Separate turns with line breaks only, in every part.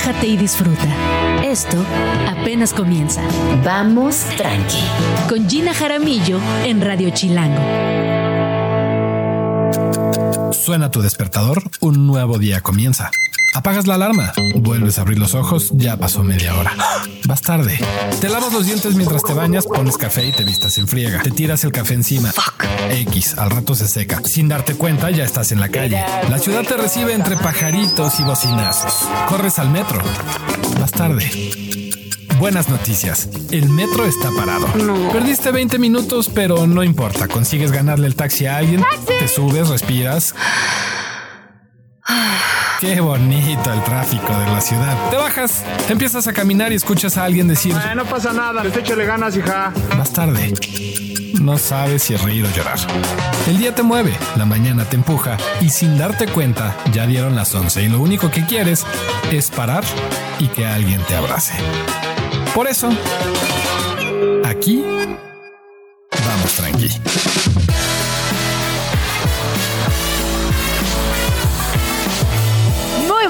relájate y disfruta. Esto apenas comienza.
Vamos tranqui.
Con Gina Jaramillo en Radio Chilango.
Suena tu despertador, un nuevo día comienza. Apagas la alarma, vuelves a abrir los ojos, ya pasó media hora. Vas tarde. Te lavas los dientes mientras te bañas, pones café y te vistas en friega. Te tiras el café encima. X, al rato se seca. Sin darte cuenta, ya estás en la calle. La ciudad te recibe entre pajaritos y bocinazos. Corres al metro. Vas tarde. Buenas noticias. El metro está parado. Perdiste 20 minutos, pero no importa. Consigues ganarle el taxi a alguien. Te subes, respiras. Qué bonito el tráfico de la ciudad. Te bajas, empiezas a caminar y escuchas a alguien decir:
Ay, no pasa nada, les échale ganas, hija.
Más tarde. No sabes si reír o llorar. El día te mueve, la mañana te empuja y sin darte cuenta ya dieron las 11 y lo único que quieres es parar y que alguien te abrace. Por eso, aquí vamos tranqui.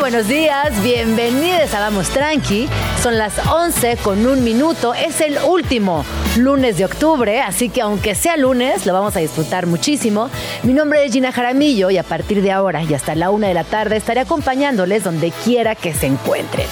Buenos días, bienvenidos a Vamos Tranqui. Son las 11 con un minuto. Es el último lunes de octubre, así que aunque sea lunes, lo vamos a disfrutar muchísimo. Mi nombre es Gina Jaramillo y a partir de ahora y hasta la una de la tarde estaré acompañándoles donde quiera que se encuentren.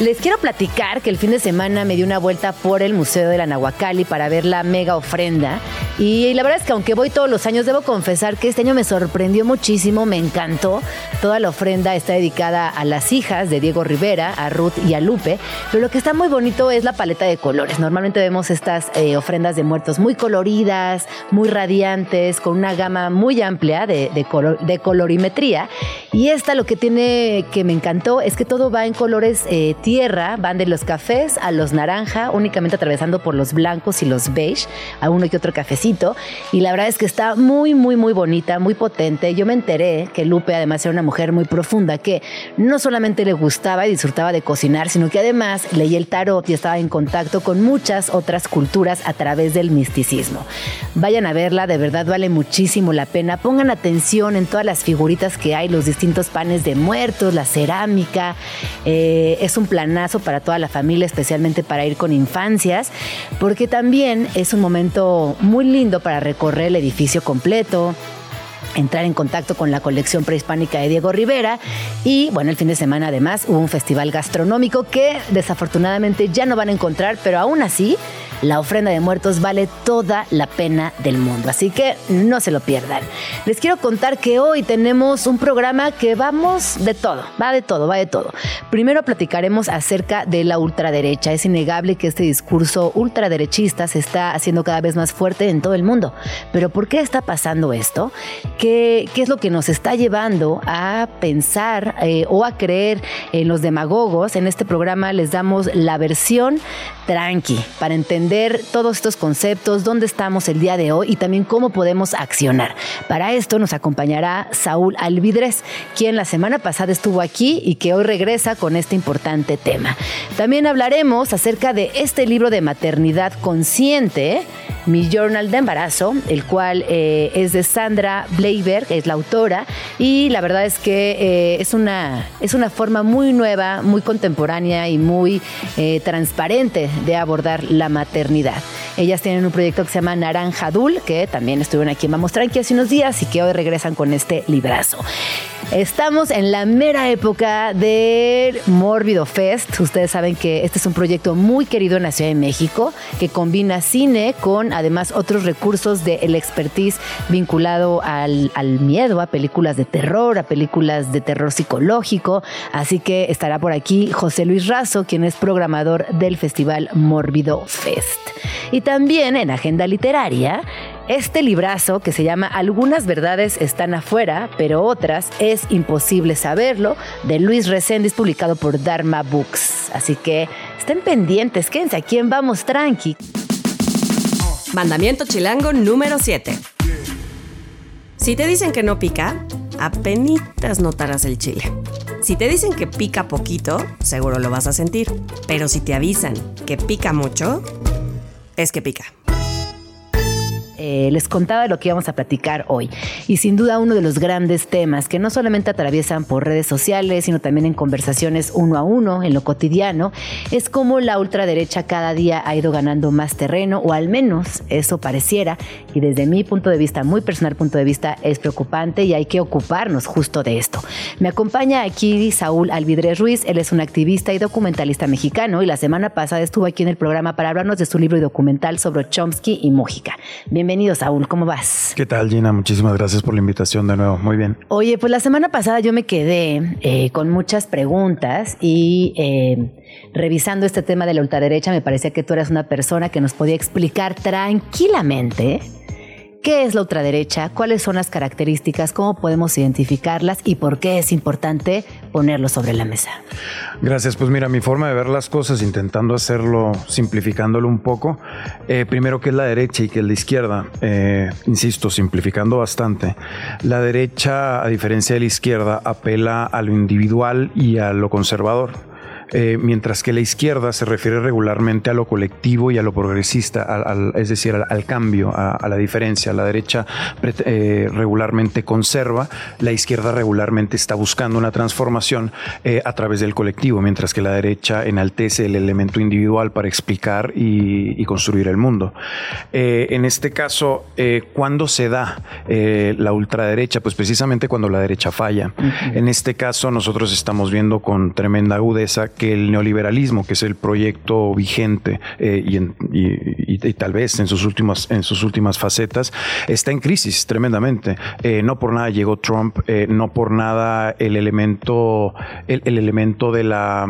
Les quiero platicar que el fin de semana me di una vuelta por el Museo de la Nahuacali para ver la mega ofrenda. Y la verdad es que aunque voy todos los años, debo confesar que este año me sorprendió muchísimo, me encantó. Toda la ofrenda está dedicada a las hijas de Diego Rivera, a Ruth y a Lupe. Pero lo que está muy bonito es la paleta de colores. Normalmente vemos estas eh, ofrendas de muertos muy coloridas, muy radiantes, con una gama muy amplia de, de, color, colorimetría. Y esta lo que tiene que me encantó es que todo va en colores eh, tierra, van de los cafés a los naranja, únicamente atravesando por los blancos y los beige, a uno que otro cafecito. Y la verdad es que está muy, muy, muy bonita, muy potente. Yo me enteré que Lupe además era una mujer muy profunda, que no solamente le gustaba y disfrutaba de cocinar, sino que además leía el tarot y estaba en contacto con muchas otras culturas a través del misticismo. Vayan a verla, de verdad vale muchísimo la pena. Pongan atención en todas las figuritas que hay, los distintos panes de muertos, la cerámica. Eh, es un planazo para toda la familia, especialmente para ir con infancias, porque también es un momento muy lindo para recorrer el edificio completo, entrar en contacto con la colección prehispánica de Diego Rivera y bueno, el fin de semana además hubo un festival gastronómico que desafortunadamente ya no van a encontrar, pero aún así la ofrenda de muertos vale toda la pena del mundo, así que no se lo pierdan. Les quiero contar que hoy tenemos un programa que vamos de todo, va de todo, va de todo. Primero platicaremos acerca de la ultraderecha. Es innegable que este discurso ultraderechista se está haciendo cada vez más fuerte en todo el mundo. Pero ¿por qué está pasando esto? ¿Qué, es lo que nos está llevando a pensar eh, o a creer en los demagogos? En este programa les damos la versión tranqui para entender todos estos conceptos, dónde estamos el día de hoy y también cómo podemos accionar. Para esto nos acompañará Saúl Alvidres, quien la semana pasada estuvo aquí y que hoy regresa con este importante tema. También hablaremos acerca de este libro de maternidad consciente, Mi Journal de Embarazo, el cual eh, es de Sandra Bleiberg, es la autora, y la verdad es que eh, es, una, es una forma muy nueva, muy contemporánea y muy eh, transparente de abordar la maternidad ellas tienen un proyecto que se llama Naranja Dul, que también estuvieron aquí en Vamos Tranqui hace unos días y que hoy regresan con este librazo. Estamos en la mera época del Mórbido Fest. Ustedes saben que este es un proyecto muy querido en la Ciudad de México que combina cine con además otros recursos del expertise vinculado al, al miedo, a películas de terror, a películas de terror psicológico. Así que estará por aquí José Luis Razo, quien es programador del Festival Mórbido Fest. Y también en Agenda Literaria este librazo que se llama Algunas verdades están afuera, pero otras es imposible saberlo, de Luis Reséndiz, publicado por Dharma Books. Así que estén pendientes, quédense aquí en Vamos Tranqui.
Mandamiento chilango número 7. Si te dicen que no pica, apenitas notarás el chile. Si te dicen que pica poquito, seguro lo vas a sentir. Pero si te avisan que pica mucho, es que pica.
Eh, les contaba lo que íbamos a platicar hoy. Y sin duda uno de los grandes temas que no solamente atraviesan por redes sociales, sino también en conversaciones uno a uno, en lo cotidiano, es cómo la ultraderecha cada día ha ido ganando más terreno, o al menos eso pareciera, y desde mi punto de vista, muy personal punto de vista, es preocupante y hay que ocuparnos justo de esto. Me acompaña aquí Saúl Alvidrez Ruiz, él es un activista y documentalista mexicano y la semana pasada estuvo aquí en el programa para hablarnos de su libro y documental sobre Chomsky y Mújica. Bienvenido Saúl, ¿cómo vas?
¿Qué tal Gina? Muchísimas gracias por la invitación de nuevo, muy bien.
Oye, pues la semana pasada yo me quedé eh, con muchas preguntas y... Eh, revisando este tema de la ultraderecha, me parecía que tú eras una persona que nos podía explicar tranquilamente ¿Qué es la ultraderecha? ¿Cuáles son las características? ¿Cómo podemos identificarlas? ¿Y por qué es importante ponerlo sobre la mesa?
Gracias. Pues mira, mi forma de ver las cosas, intentando hacerlo, simplificándolo un poco. Eh, primero, ¿qué es la derecha y qué es la izquierda? Eh, insisto, simplificando bastante. La derecha, a diferencia de la izquierda, apela a lo individual y a lo conservador. Eh, mientras que la izquierda se refiere regularmente a lo colectivo y a lo progresista, es decir, al, cambio, a, la diferencia. La derecha eh, regularmente conserva, la izquierda regularmente está buscando una transformación eh, a través del colectivo, mientras que la derecha enaltece el elemento individual para explicar y, construir el mundo. en este caso, ¿cuándo se da la ultraderecha? Pues precisamente cuando la derecha falla. En este caso, nosotros estamos viendo con tremenda agudeza que el neoliberalismo, que es el proyecto vigente eh, y, tal vez en sus, últimas, en sus últimas facetas, está en crisis tremendamente. Eh, no por nada llegó Trump, eh, no por nada el elemento, el elemento de la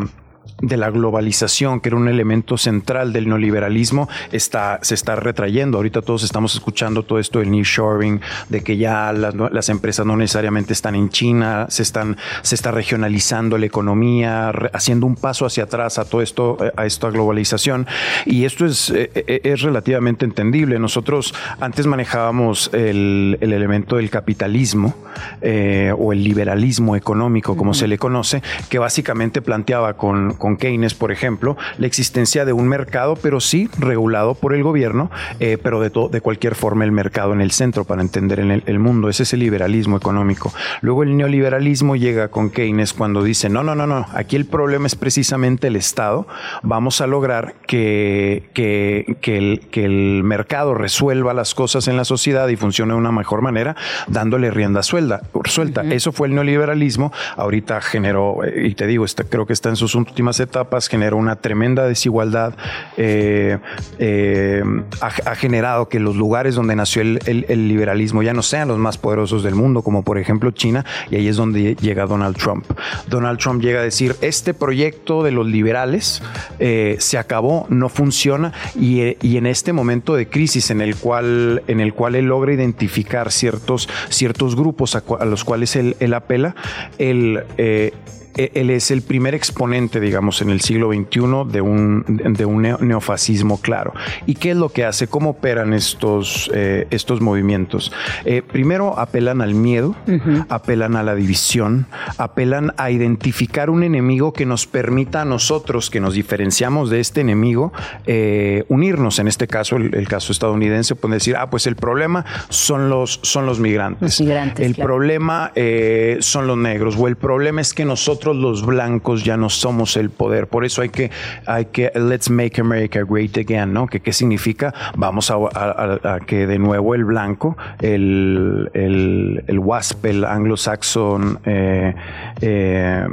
de la globalización, que era un elemento central del neoliberalismo, está, se está retrayendo. Ahorita todos estamos escuchando todo esto del nearshoring, de que ya las, empresas no necesariamente están en China, se, están, se está regionalizando la economía, haciendo un paso hacia atrás a todo esto, a esta globalización. Y esto es, eh, eh, es relativamente entendible. Nosotros antes manejábamos el, elemento del capitalismo eh, o el liberalismo económico, como se le conoce, que básicamente planteaba con con Keynes, por ejemplo, la existencia de un mercado, pero sí regulado por el gobierno, eh, pero de, de cualquier forma el mercado en el centro para entender en el, mundo. Ese es el liberalismo económico. Luego el neoliberalismo llega con Keynes cuando dice, no, no, no, no, aquí el problema es precisamente el Estado. Vamos a lograr que, que, el, que el mercado resuelva las cosas en la sociedad y funcione de una mejor manera, dándole rienda suelta. suelta. Eso fue el neoliberalismo. Ahorita generó, eh, y te digo, está, creo que está en sus últimas etapas generó una tremenda desigualdad, eh, eh, ha, generado que los lugares donde nació el, liberalismo ya no sean los más poderosos del mundo, como por ejemplo China, y ahí es donde llega Donald Trump. Donald Trump llega a decir, este proyecto de los liberales eh, se acabó, no funciona, y, en este momento de crisis en el cual, en el cual él logra identificar ciertos, ciertos grupos a, los cuales él, apela, él él es el primer exponente, digamos, en el siglo XXI de un, de un neofascismo claro. ¿Y qué es lo que hace? ¿Cómo operan estos, eh, estos movimientos? Eh, primero apelan al miedo, apelan a la división, apelan a identificar un enemigo que nos permita a nosotros, que nos diferenciamos de este enemigo, eh, unirnos. En este caso, el, caso estadounidense, puede decir, ah, pues el problema son los, son los migrantes. el problema son los negros, o el problema es que nosotros los blancos ya no somos el poder. Por eso hay que, hay que, let's make America great again, ¿no? ¿Qué, qué significa? Vamos a, que de nuevo el blanco, el, el, el WASP, el anglo-saxon, eh, eh,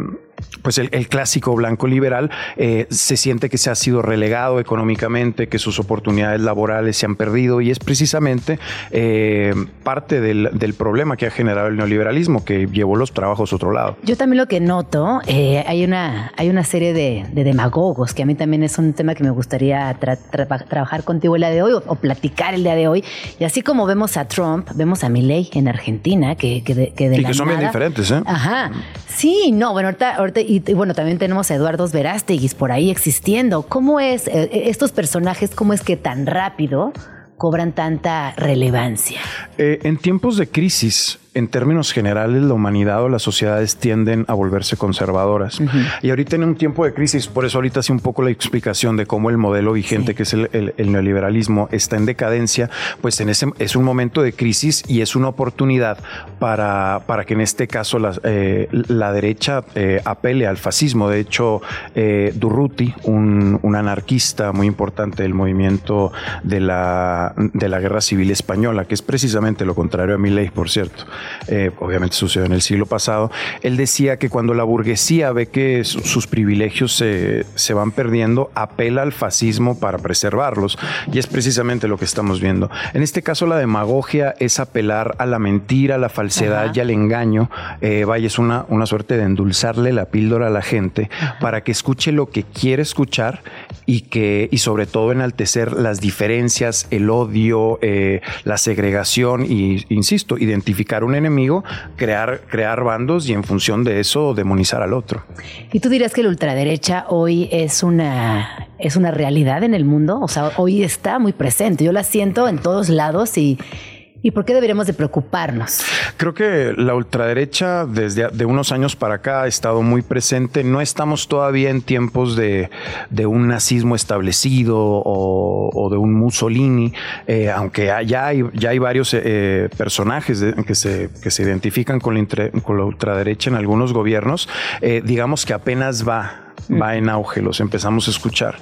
pues el, clásico blanco liberal eh, se siente que se ha sido relegado económicamente, que sus oportunidades laborales se han perdido y es precisamente eh, parte del, problema que ha generado el neoliberalismo, que llevó los trabajos a otro lado.
Yo también lo que noto, eh, hay, una, hay una serie de, demagogos, que a mí también es un tema que me gustaría trabajar contigo el día de hoy o, platicar el día de hoy. Y así como vemos a Trump, vemos a Milley en Argentina, que, que de, que
y que son bien diferentes, ¿eh?
Ajá. Sí, no, bueno, ahorita y, bueno, también tenemos a Eduardo Verástegui por ahí existiendo. ¿Cómo es eh, eh, estos personajes, cómo es que tan rápido cobran tanta relevancia?
Eh, en tiempos de crisis, en términos generales, la humanidad o las sociedades tienden a volverse conservadoras. Y ahorita en un tiempo de crisis, por eso ahorita hace un poco la explicación de cómo el modelo vigente, que es el, neoliberalismo, está en decadencia, pues en ese es un momento de crisis y es una oportunidad para, para que en este caso la, eh, la derecha eh, apele al fascismo. De hecho, eh, Durruti, un, un, anarquista muy importante del movimiento de la, de la guerra civil española, que es precisamente lo contrario a mi ley, por cierto, eh, obviamente sucedió en el siglo pasado, él decía que cuando la burguesía ve que sus privilegios se, se van perdiendo, apela al fascismo para preservarlos. Y es precisamente lo que estamos viendo. En este caso, la demagogia es apelar a la mentira, a la falsedad y al engaño. Eh, vaya, es una, una suerte de endulzarle la píldora a la gente para que escuche lo que quiere escuchar y que, y sobre todo enaltecer las diferencias, el odio, eh, la segregación y, insisto, identificar un enemigo, crear, crear bandos y en función de eso demonizar al otro.
¿Y tú dirías que la ultraderecha hoy es una, es una realidad en el mundo? O sea, hoy está muy presente. Yo la siento en todos lados y ¿Y por qué deberíamos de preocuparnos?
Creo que la ultraderecha desde de unos años para acá ha estado muy presente. No estamos todavía en tiempos de, un nazismo establecido o, de un Mussolini, eh, aunque ya hay, ya hay varios eh, personajes que, se, que se identifican con la, con la ultraderecha en algunos gobiernos. Eh, digamos que apenas va va en auge, los empezamos a escuchar.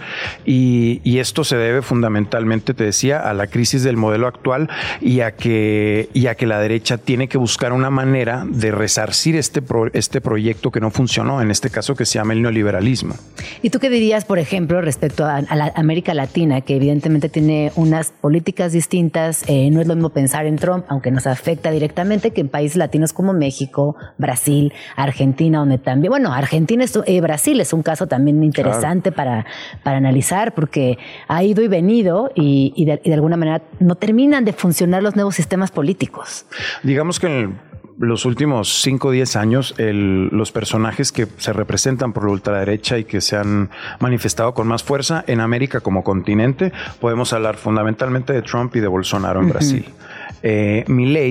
Y, esto se debe fundamentalmente, te decía, a la crisis del modelo actual y a que, y a que la derecha tiene que buscar una manera de resarcir este, este proyecto que no funcionó, en este caso que se llama el neoliberalismo.
¿Y tú qué dirías, por ejemplo, respecto a, la América Latina, que evidentemente tiene unas políticas distintas? Eh, no es lo mismo pensar en Trump, aunque nos afecta directamente, que en países latinos como México, Brasil, Argentina, donde también, bueno, Argentina, es, eh, Brasil es un caso también interesante para, para analizar, porque ha ido y venido y, de, alguna manera no terminan de funcionar los nuevos sistemas políticos.
Digamos que en los últimos 5 o 10 años, los personajes que se representan por la ultraderecha y que se han manifestado con más fuerza en América como continente, podemos hablar fundamentalmente de Trump y de Bolsonaro en Brasil. Eh,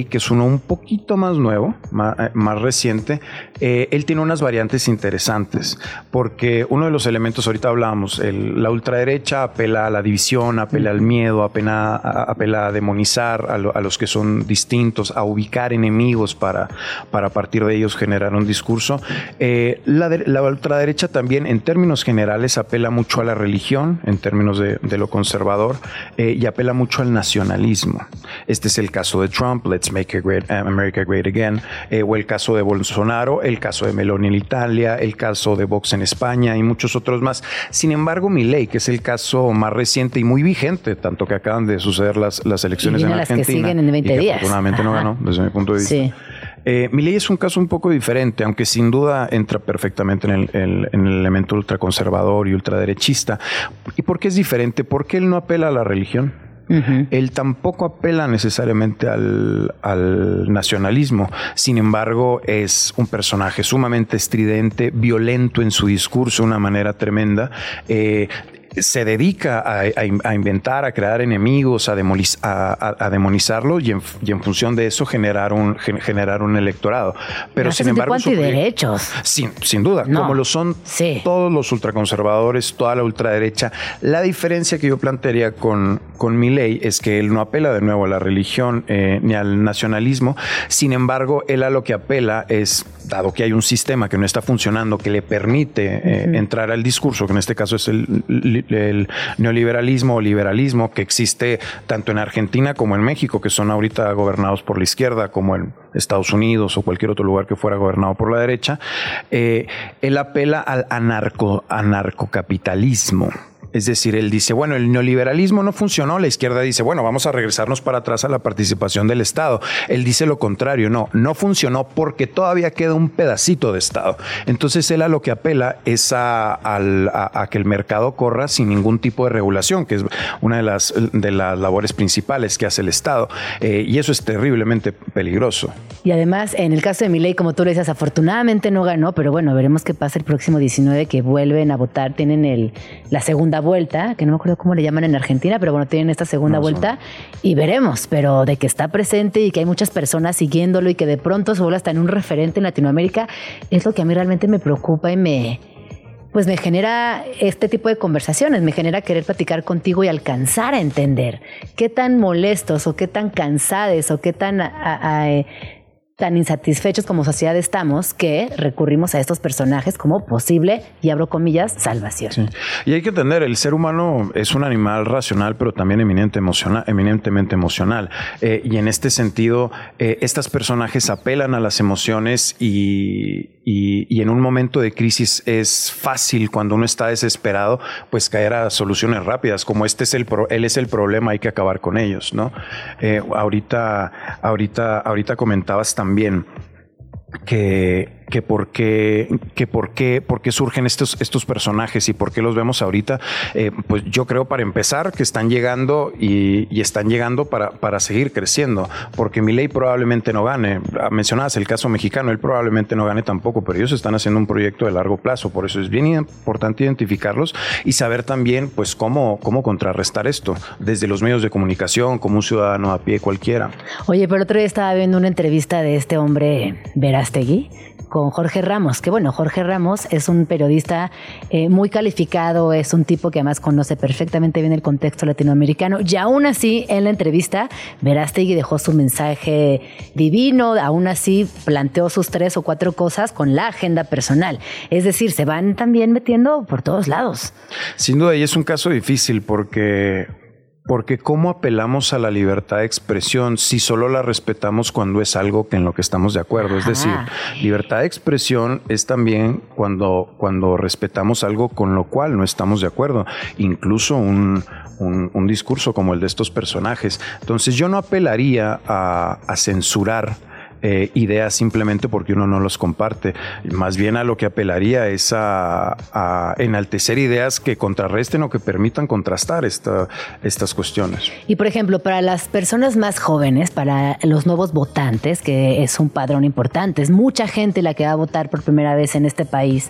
que es uno un poquito más nuevo, más, eh, reciente, eh, él tiene unas variantes interesantes, porque uno de los elementos, ahorita hablábamos, la ultraderecha apela a la división, apela al miedo, apela, apela a demonizar a, los que son distintos, a ubicar enemigos para, para a partir de ellos generar un discurso. Eh, la, ultraderecha también, en términos generales, apela mucho a la religión, en términos de, de lo conservador, y apela mucho al nacionalismo. Este es el caso caso de Trump, Let's Make America Great Again, eh, o el caso de Bolsonaro, el caso de Meloni en Italia, el caso de Vox en España y muchos otros más. Sin embargo, ley, que es el caso más reciente y muy vigente, tanto que acaban de suceder las, las elecciones en Argentina.
Las que siguen en 20 días.
afortunadamente no ganó, desde mi punto de vista. Sí. Eh, mi ley es un caso un poco diferente, aunque sin duda entra perfectamente en el, en el elemento ultraconservador y ultraderechista. ¿Y por qué es diferente? Porque él no apela a la religión. Él tampoco apela necesariamente al, nacionalismo, sin embargo es un personaje sumamente estridente, violento en su discurso de una manera tremenda. Eh, se dedica a, inventar, a crear enemigos, a, a, demonizarlo y en, función de eso generar un, generar un electorado. Pero sin embargo...
derechos.
Sin, sin duda, como lo son todos los ultraconservadores, toda la ultraderecha. La diferencia que yo plantearía con, con mi ley es que él no apela de nuevo a la religión eh, ni al nacionalismo. Sin embargo, él a lo que apela es, dado que hay un sistema que no está funcionando, que le permite eh, entrar al discurso, que en este caso es el el neoliberalismo o liberalismo que existe tanto en Argentina como en México, que son ahorita gobernados por la izquierda, como en Estados Unidos o cualquier otro lugar que fuera gobernado por la derecha, eh, él apela al anarco, anarcocapitalismo. Es decir, él dice, bueno, el neoliberalismo no funcionó, la izquierda dice, bueno, vamos a regresarnos para atrás a la participación del Estado. Él dice lo contrario, no, no funcionó porque todavía queda un pedacito de Estado. Entonces él a lo que apela es a, que el mercado corra sin ningún tipo de regulación, que es una de las, de las labores principales que hace el Estado. Eh, y eso es terriblemente peligroso.
Y además, en el caso de mi ley, como tú le dices, afortunadamente no ganó, pero bueno, veremos qué pasa el próximo 19, que vuelven a votar, tienen el, la segunda vuelta, que no me acuerdo cómo le llaman en Argentina, pero bueno, tienen esta segunda vuelta y veremos, pero de que está presente y que hay muchas personas siguiéndolo y que de pronto se vuelve hasta en un referente en Latinoamérica, es lo que a mí realmente me preocupa y me, pues me genera este tipo de conversaciones, me genera querer platicar contigo y alcanzar a entender qué tan molestos o qué tan cansados o qué tan eh, tan insatisfechos como sociedad estamos que recurrimos a estos personajes como posible, y abro comillas, salvación.
Y hay que entender, el ser humano es un animal racional, pero también eminentemente emocional. Eh, y en este sentido, eh, estos personajes apelan a las emociones y, y, en un momento de crisis es fácil cuando uno está desesperado, pues caer a soluciones rápidas, como este es el él es el problema, hay que acabar con ellos, ¿no? Eh, ahorita, ahorita, ahorita comentabas también que que por qué, que por qué, por qué surgen estos, estos personajes y por qué los vemos ahorita, eh, pues yo creo para empezar que están llegando y, están llegando para, para, seguir creciendo, porque mi ley probablemente no gane. Ah, mencionabas el caso mexicano, él probablemente no gane tampoco, pero ellos están haciendo un proyecto de largo plazo, por eso es bien importante identificarlos y saber también pues cómo, cómo contrarrestar esto desde los medios de comunicación, como un ciudadano a pie cualquiera.
Oye, pero otro día estaba viendo una entrevista de este hombre Verástegui, con Jorge Ramos, que bueno, Jorge Ramos es un periodista eh, muy calificado, es un tipo que además conoce perfectamente bien el contexto latinoamericano y aún así en la entrevista Verástegui dejó su mensaje divino, aún así planteó sus tres o cuatro cosas con la agenda personal, es decir, se van también metiendo por todos lados.
Sin duda, y es un caso difícil porque porque ¿cómo apelamos a la libertad de expresión si solo la respetamos cuando es algo que en lo que estamos de acuerdo? Es decir, libertad de expresión es también cuando, cuando respetamos algo con lo cual no estamos de acuerdo, incluso un, un, discurso como el de estos personajes. Entonces yo no apelaría a, a censurar eh, ideas simplemente porque uno no los comparte. Más bien a lo que apelaría es a, enaltecer ideas que contrarresten o que permitan contrastar esta, estas cuestiones.
Y por ejemplo, para las personas más jóvenes, para los nuevos votantes, que es un padrón importante, es mucha gente la que va a votar por primera vez en este país,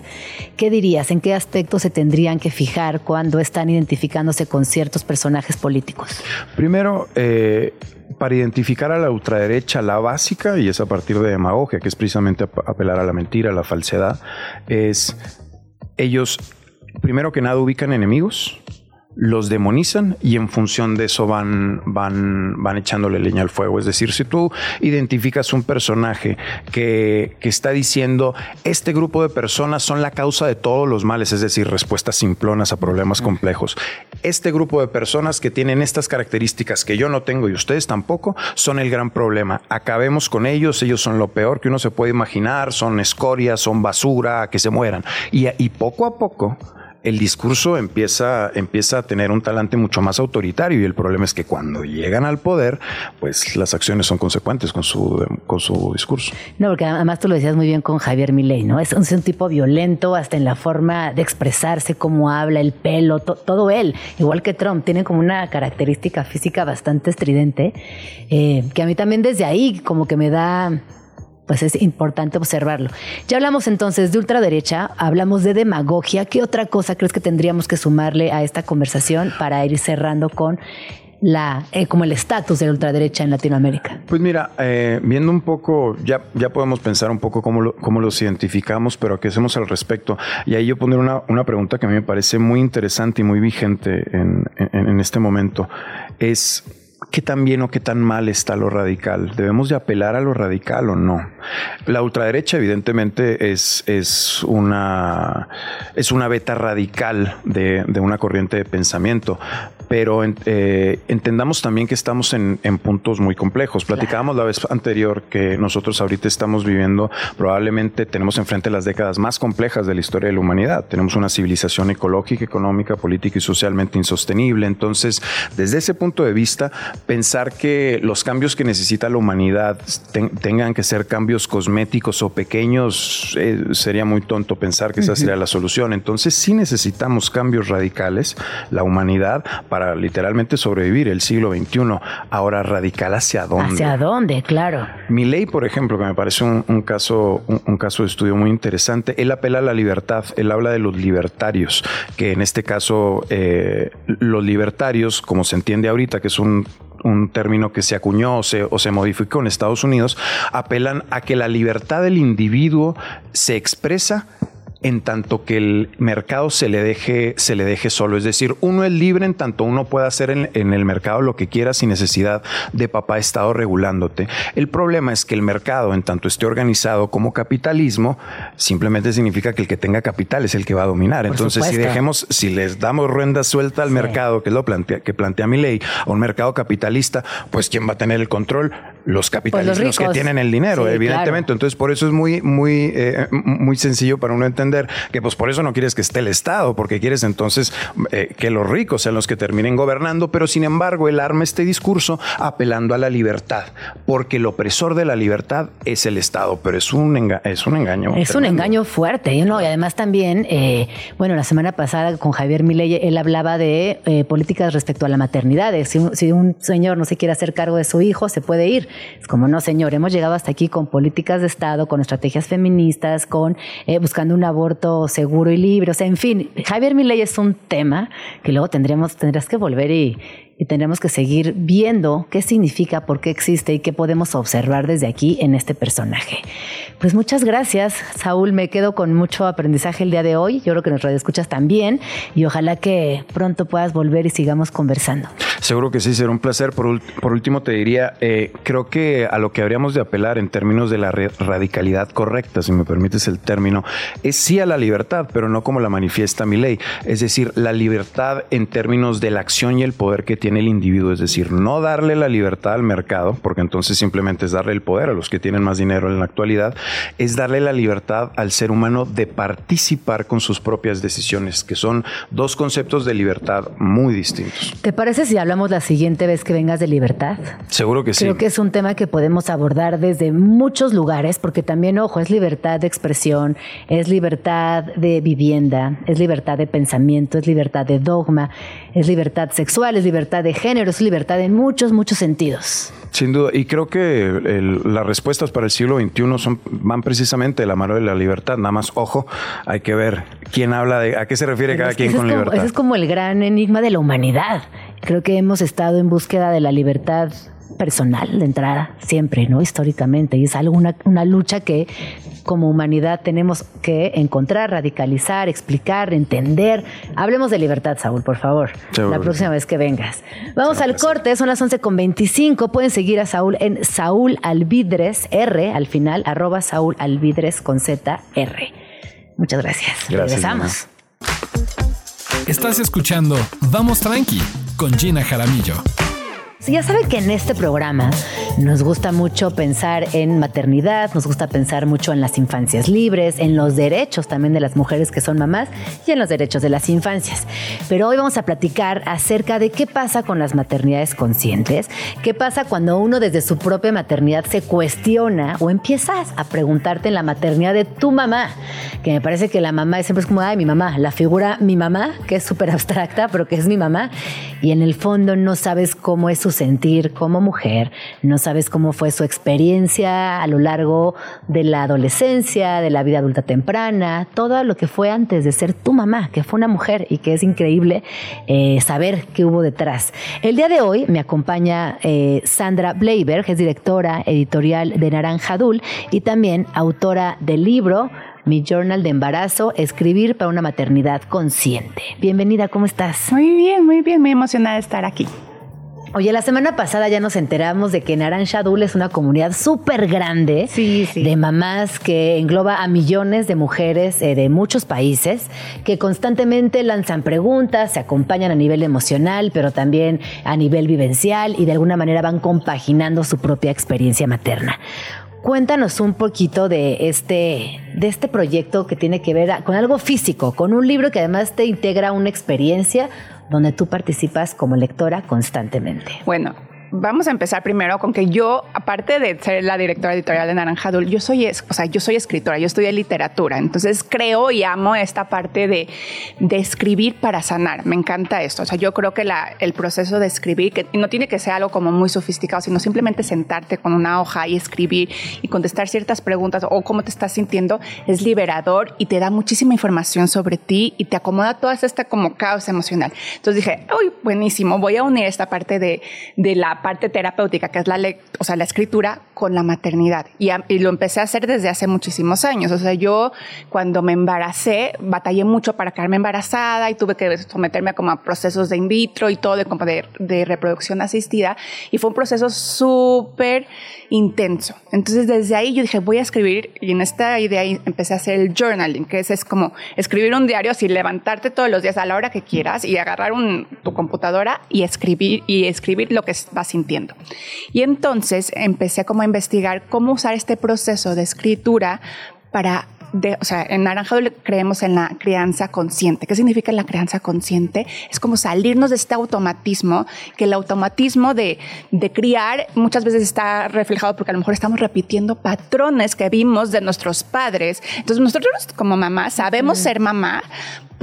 ¿qué dirías? ¿En qué aspectos se tendrían que fijar cuando están identificándose con ciertos personajes políticos?
Primero, eh, para identificar a la ultraderecha, la básica, y es a partir de demagogia, que es precisamente apelar a la mentira, a la falsedad, es ellos, primero que nada, ubican enemigos, los demonizan y en función de eso van, van, van echándole leña al fuego. Es decir, si tú identificas un personaje que, que, está diciendo este grupo de personas son la causa de todos los males, es decir, respuestas simplonas a problemas complejos. Este grupo de personas que tienen estas características que yo no tengo y ustedes tampoco son el gran problema. Acabemos con ellos, ellos son lo peor que uno se puede imaginar, son escorias, son basura, que se mueran. Y, y poco a poco el discurso empieza, empieza a tener un talante mucho más autoritario y el problema es que cuando llegan al poder, pues las acciones son consecuentes con su, con su discurso.
No, porque además tú lo decías muy bien con Javier Milei, ¿no? Es un, tipo violento hasta en la forma de expresarse, cómo habla, el pelo, todo él, igual que Trump, tiene como una característica física bastante estridente, eh, que a mí también desde ahí como que me da pues es importante observarlo. Ya hablamos entonces de ultraderecha, hablamos de demagogia. ¿Qué otra cosa crees que tendríamos que sumarle a esta conversación para ir cerrando con la, eh, como el estatus de la ultraderecha en Latinoamérica?
Pues mira, eh, viendo un poco, ya, ya podemos pensar un poco cómo, cómo los identificamos, pero qué hacemos al respecto. Y ahí yo pondré una, una pregunta que a mí me parece muy interesante y muy vigente en, en, en este momento. Es qué tan bien o qué tan mal está lo radical. ¿Debemos de apelar a lo radical o no? La ultraderecha evidentemente es, es, una, es una beta radical de, de una corriente de pensamiento, pero eh, entendamos también que estamos en, en puntos muy complejos. Platicábamos la vez anterior que nosotros ahorita estamos viviendo, probablemente tenemos enfrente las décadas más complejas de la historia de la humanidad. Tenemos una civilización ecológica, económica, política y socialmente insostenible. Entonces, desde ese punto de vista, pensar que los cambios que necesita la humanidad tengan que ser cambios cosméticos o pequeños, eh, sería muy tonto pensar que esa sería la solución. Entonces, sí necesitamos cambios radicales, la humanidad, para para literalmente sobrevivir el siglo XXI. Ahora, radical hacia dónde.
¿Hacia dónde? Claro.
Mi ley, por ejemplo, que me parece un, caso, un, caso de estudio muy interesante, él apela a la libertad, él habla de los libertarios, que en este caso eh, los libertarios, como se entiende ahorita, que es un un término que se acuñó o se, o se modificó en Estados Unidos, apelan a que la libertad del individuo se expresa en tanto que el mercado se le deje, se le deje solo. Es decir, uno es libre en tanto uno pueda hacer en, el mercado lo que quiera sin necesidad de papá Estado regulándote. El problema es que el mercado, en tanto esté organizado como capitalismo, simplemente significa que el que tenga capital es el que va a dominar. Entonces, si dejemos, si les damos ruenda suelta al mercado, que es lo plantea, que plantea mi ley, a un mercado capitalista, pues ¿quién va a tener el control? Los pues capitalistas que tienen el dinero, evidentemente. Entonces, por eso es muy, muy, eh, muy sencillo para uno entender que pues por eso no quieres que esté el Estado, porque quieres entonces eh, que los ricos sean los que terminen gobernando, pero sin embargo él arma este discurso apelando a la libertad, porque el opresor de la libertad es el Estado, pero es un, es un engaño.
Es un engaño fuerte, ¿no? Y además también, eh, bueno, la semana pasada con Javier Milei, él hablaba de eh, políticas respecto a la maternidad, si un, si un señor no se quiere hacer cargo de su hijo, se puede ir. Es como, no, señor, hemos llegado hasta aquí con políticas de Estado, con estrategias feministas, con buscando un seguro y libre. O sea, en fin, Javier Milei es un tema que luego tendríamos, tendrás que volver y, y tendremos que seguir viendo qué significa, por qué existe y qué podemos observar desde aquí en este personaje. Pues muchas gracias, Saúl. Me quedo con mucho aprendizaje el día de hoy. Yo creo que nos escuchas también y ojalá que pronto puedas volver y sigamos conversando.
Seguro que sí, será un placer. Por, último, te diría, eh, creo que a lo que habríamos de apelar en términos de la radicalidad correcta, si me permites el término, es sí a la libertad, pero no como la manifiesta mi ley. Es decir, la libertad en términos de la acción y el poder que tiene el individuo, es decir, no darle la libertad al mercado, porque entonces simplemente es darle el poder a los que tienen más dinero en la actualidad, es darle la libertad al ser humano de participar con sus propias decisiones, que son dos conceptos de libertad muy distintos.
¿Te parece si hablamos la siguiente vez que vengas de libertad?
Seguro que
sí. Creo que es un tema que podemos abordar desde muchos lugares, porque también, ojo, es libertad de expresión, es libertad de vivienda, es libertad de pensamiento, es libertad de dogma, es libertad sexual, es libertad de género, es libertad en muchos, muchos sentidos.
Sin duda, y creo que las respuestas para el siglo XXI son, van precisamente de la mano de la libertad. Nada más, ojo, hay que ver quién habla de, a qué se refiere cada quien con libertad.
Ese es como el gran enigma de la humanidad. Creo que hemos estado en búsqueda de la libertad personal de entrada, siempre, ¿no? Históricamente. Y es algo, una, una lucha que como humanidad tenemos que encontrar, radicalizar, explicar, entender. Hablemos de libertad, Saúl, por favor, la próxima vez que vengas. Vamos al corte, son las 11.25. Pueden seguir a Saúl en Saúl Alvidres, R al final, arroba Saúl Alvidres con Z, R. Muchas gracias. gracias Regresamos.
Estás escuchando Vamos Tranqui con Gina Jaramillo.
Ya saben que en este programa nos gusta mucho pensar en maternidad, nos gusta pensar mucho en las infancias libres, en los derechos también de las mujeres que son mamás y en los derechos de las infancias. Pero hoy vamos a platicar acerca de qué pasa con las maternidades conscientes, qué pasa cuando uno desde su propia maternidad se cuestiona o empiezas a preguntarte en la maternidad de tu mamá, que me parece que la mamá siempre es como, ay, mi mamá, la figura mi mamá, que es súper abstracta, pero que es mi mamá, y en el fondo no sabes cómo es su sentir como mujer, no sabes cómo fue su experiencia a lo largo de la adolescencia, de la vida adulta temprana, todo lo que fue antes de ser tu mamá, que fue una mujer y que es increíble eh, saber qué hubo detrás. El día de hoy me acompaña eh, Sandra Bleiberg, es directora editorial de Naranja Dul y también autora del libro mi journal de embarazo, escribir para una maternidad consciente. Bienvenida, ¿cómo estás?
Muy bien, muy bien, muy emocionada de estar aquí.
Oye, la semana pasada ya nos enteramos de que Naranja Dul es una comunidad súper grande de mamás que engloba a millones de mujeres eh, de muchos países que constantemente lanzan preguntas, se acompañan a nivel emocional, pero también a nivel vivencial y de alguna manera van compaginando su propia experiencia materna. Cuéntanos un poquito de este, de este proyecto que tiene que ver con algo físico, con un libro que además te integra una experiencia donde tú participas como lectora constantemente.
Bueno, vamos a empezar primero con que yo, aparte de ser la directora editorial de Naranja Dul, yo soy, o sea, yo soy escritora, yo estudié literatura, entonces creo y amo esta parte de, de escribir para sanar. Me encanta esto. O sea, yo creo que la, el proceso de escribir, que no tiene que ser algo como muy sofisticado, sino simplemente sentarte con una hoja y escribir y contestar ciertas preguntas o cómo te estás sintiendo, es liberador y te da muchísima información sobre ti y te acomoda toda esta como caos emocional. Entonces dije, uy, buenísimo, voy a unir esta parte de, de la parte terapéutica, que es la, o sea, la escritura, con la maternidad. Y, y, lo empecé a hacer desde hace muchísimos años. O sea, yo cuando me embaracé, batallé mucho para quedarme embarazada y tuve que someterme a como a procesos de in vitro y todo de, de, de reproducción asistida. Y fue un proceso súper intenso. Entonces, desde ahí yo dije, voy a escribir. Y en esta idea empecé a hacer el journaling, que es, es como escribir un diario, así levantarte todos los días a la hora que quieras y agarrar un, tu computadora y escribir, y escribir lo que vas sintiendo. Y entonces empecé a como a investigar cómo usar este proceso de escritura para o sea, en Naranjado creemos en la crianza consciente. ¿Qué significa la crianza consciente? Es como salirnos de este automatismo, que el automatismo de, de criar muchas veces está reflejado porque a lo mejor estamos repitiendo patrones que vimos de nuestros padres. Entonces nosotros como mamá sabemos ser mamá,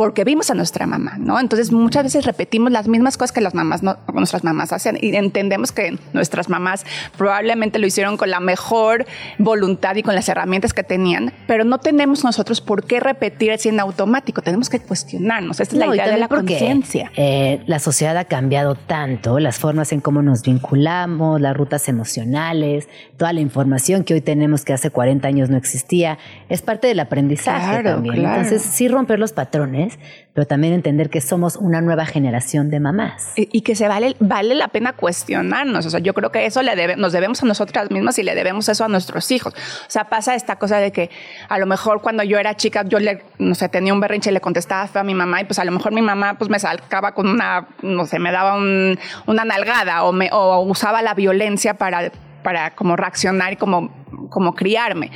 porque vimos a nuestra mamá, ¿no? Entonces muchas veces repetimos las mismas cosas que las mamás, nuestras mamás hacen y entendemos que nuestras mamás probablemente lo hicieron con la mejor voluntad y con las herramientas que tenían, pero no tenemos nosotros por qué repetir así en automático, tenemos que cuestionarnos, esta es la idea de la conciencia.
Eh, la sociedad ha cambiado tanto, las formas en cómo nos vinculamos, las rutas emocionales, toda la información que hoy tenemos que hace 40 años no existía, es parte del aprendizaje también. Entonces, sí romper los patrones pero también entender que somos una nueva generación de mamás.
Y, que se vale, vale la pena cuestionarnos. O sea, yo creo que eso le debe, nos debemos a nosotras mismas y le debemos eso a nuestros hijos. O sea, pasa esta cosa de que a lo mejor cuando yo era chica, yo le, no sé, tenía un berrinche y le contestaba a mi mamá y pues a lo mejor mi mamá pues me salcaba con una, no sé, me daba una nalgada o, me, o usaba la violencia para para como reaccionar y como, como criarme.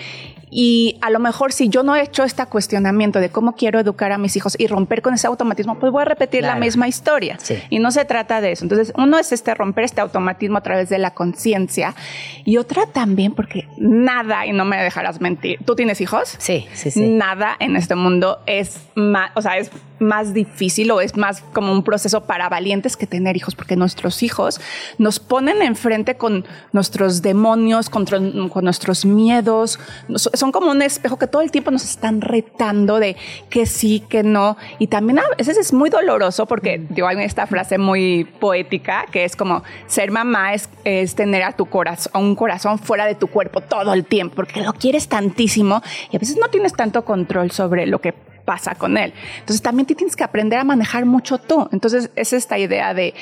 Y a lo mejor si yo no he hecho este cuestionamiento de cómo quiero educar a mis hijos y romper con ese automatismo, pues voy a repetir la misma historia. Y no se trata de eso. Entonces, uno es este romper este automatismo a través de la conciencia y otra también porque nada, y no me dejarás mentir, ¿tú tienes hijos?
Sí, sí, sí.
Nada en este mundo es más, o sea, es más difícil o es más como un proceso para valientes que tener hijos, porque nuestros hijos nos ponen enfrente con nuestros demonios, con, con nuestros miedos, son como un espejo que todo el tiempo nos están retando de que sí, que no, y también a veces es muy doloroso porque yo hay esta frase muy poética que es como ser mamá es, es tener a tu corazón, a un corazón fuera de tu cuerpo todo el tiempo, porque lo quieres tantísimo y a veces no tienes tanto control sobre lo que pasa con él. Entonces también tienes que aprender a manejar mucho tú. Entonces es esta idea de,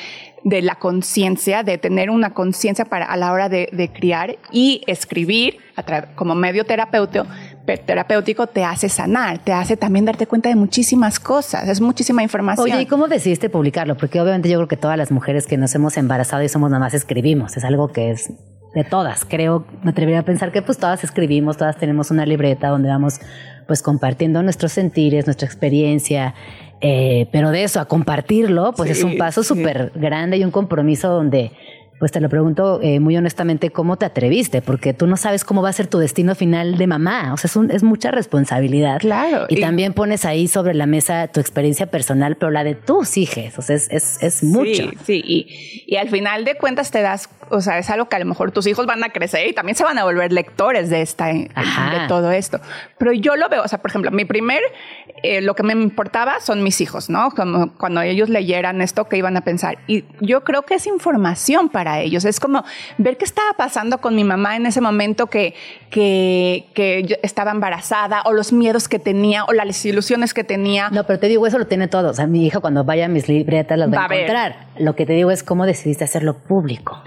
de la conciencia, de tener una conciencia para a la hora de, de criar y escribir como medio terapéutico, terapéutico te hace sanar, te hace también darte cuenta de muchísimas cosas, es muchísima información.
Oye, ¿y cómo decidiste publicarlo? Porque obviamente yo creo que todas las mujeres que nos hemos embarazado y somos nada más escribimos, es algo que es de todas. Creo, me atrevería a pensar que pues todas escribimos, todas tenemos una libreta donde vamos pues compartiendo nuestros sentires, nuestra experiencia, eh, pero de eso a compartirlo, pues es un paso súper grande y un compromiso donde pues te lo pregunto eh, muy honestamente, ¿cómo te atreviste? Porque tú no sabes cómo va a ser tu destino final de mamá. O sea, es, es mucha responsabilidad.
Claro.
Y, también pones ahí sobre la mesa tu experiencia personal, pero la de tus hijos. O sea, es, es, es mucho.
Sí, sí. Y, y, al final de cuentas te das, o sea, es algo que a lo mejor tus hijos van a crecer y también se van a volver lectores de, esta, de todo esto. Pero yo lo veo, o sea, por ejemplo, mi primer, eh, lo que me importaba son mis hijos, ¿no? Como cuando ellos leyeran esto, ¿qué iban a pensar? Y yo creo que es información para ellos. Es como ver qué estaba pasando con mi mamá en ese momento que, que, que estaba embarazada o los miedos que tenía o las ilusiones que tenía.
No, pero te digo, eso lo tiene todo. O sea, mi hija cuando vaya a mis libretas las va, a encontrar. Lo que te digo es cómo decidiste hacerlo público.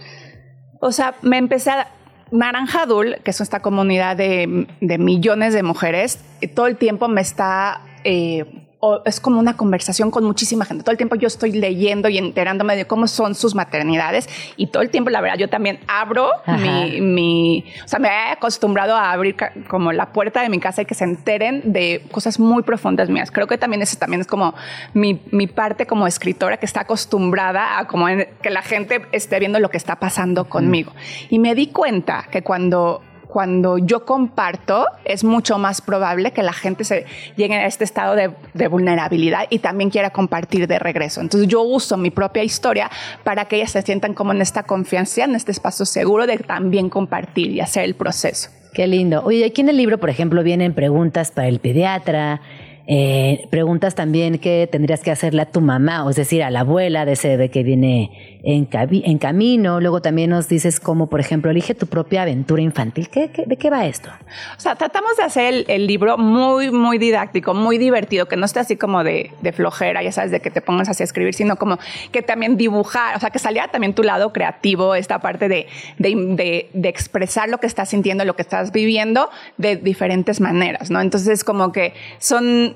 O sea, me empecé a... Naranja Dul, que es esta comunidad de, de millones de mujeres, todo el tiempo me está... Eh, o es como una conversación con muchísima gente. Todo el tiempo yo estoy leyendo y enterándome de cómo son sus maternidades y todo el tiempo, la verdad, yo también abro mi, mi, o sea, me he acostumbrado a abrir como la puerta de mi casa y que se enteren de cosas muy profundas mías. Creo que también eso también es como mi, mi parte como escritora que está acostumbrada a como que la gente esté viendo lo que está pasando conmigo. Y me di cuenta que cuando cuando yo comparto, es mucho más probable que la gente se llegue a este estado de, vulnerabilidad y también quiera compartir de regreso. Entonces yo uso mi propia historia para que ellas se sientan como en esta confianza, en este espacio seguro de también compartir y hacer el proceso.
Qué lindo. Oye, aquí en el libro, por ejemplo, vienen preguntas para el pediatra, eh, preguntas también que tendrías que hacerle a tu mamá, o es decir, a la abuela de ese bebé que viene en, en camino. Luego también nos dices cómo, por ejemplo, elige tu propia aventura infantil. ¿Qué, de qué va esto?
O sea, tratamos de hacer el, libro muy, muy didáctico, muy divertido, que no esté así como de, flojera, ya sabes, de que te pongas así a escribir, sino como que también dibujar, o sea, que saliera también tu lado creativo, esta parte de, de, de expresar lo que estás sintiendo, lo que estás viviendo de diferentes maneras, ¿no? Entonces, como que son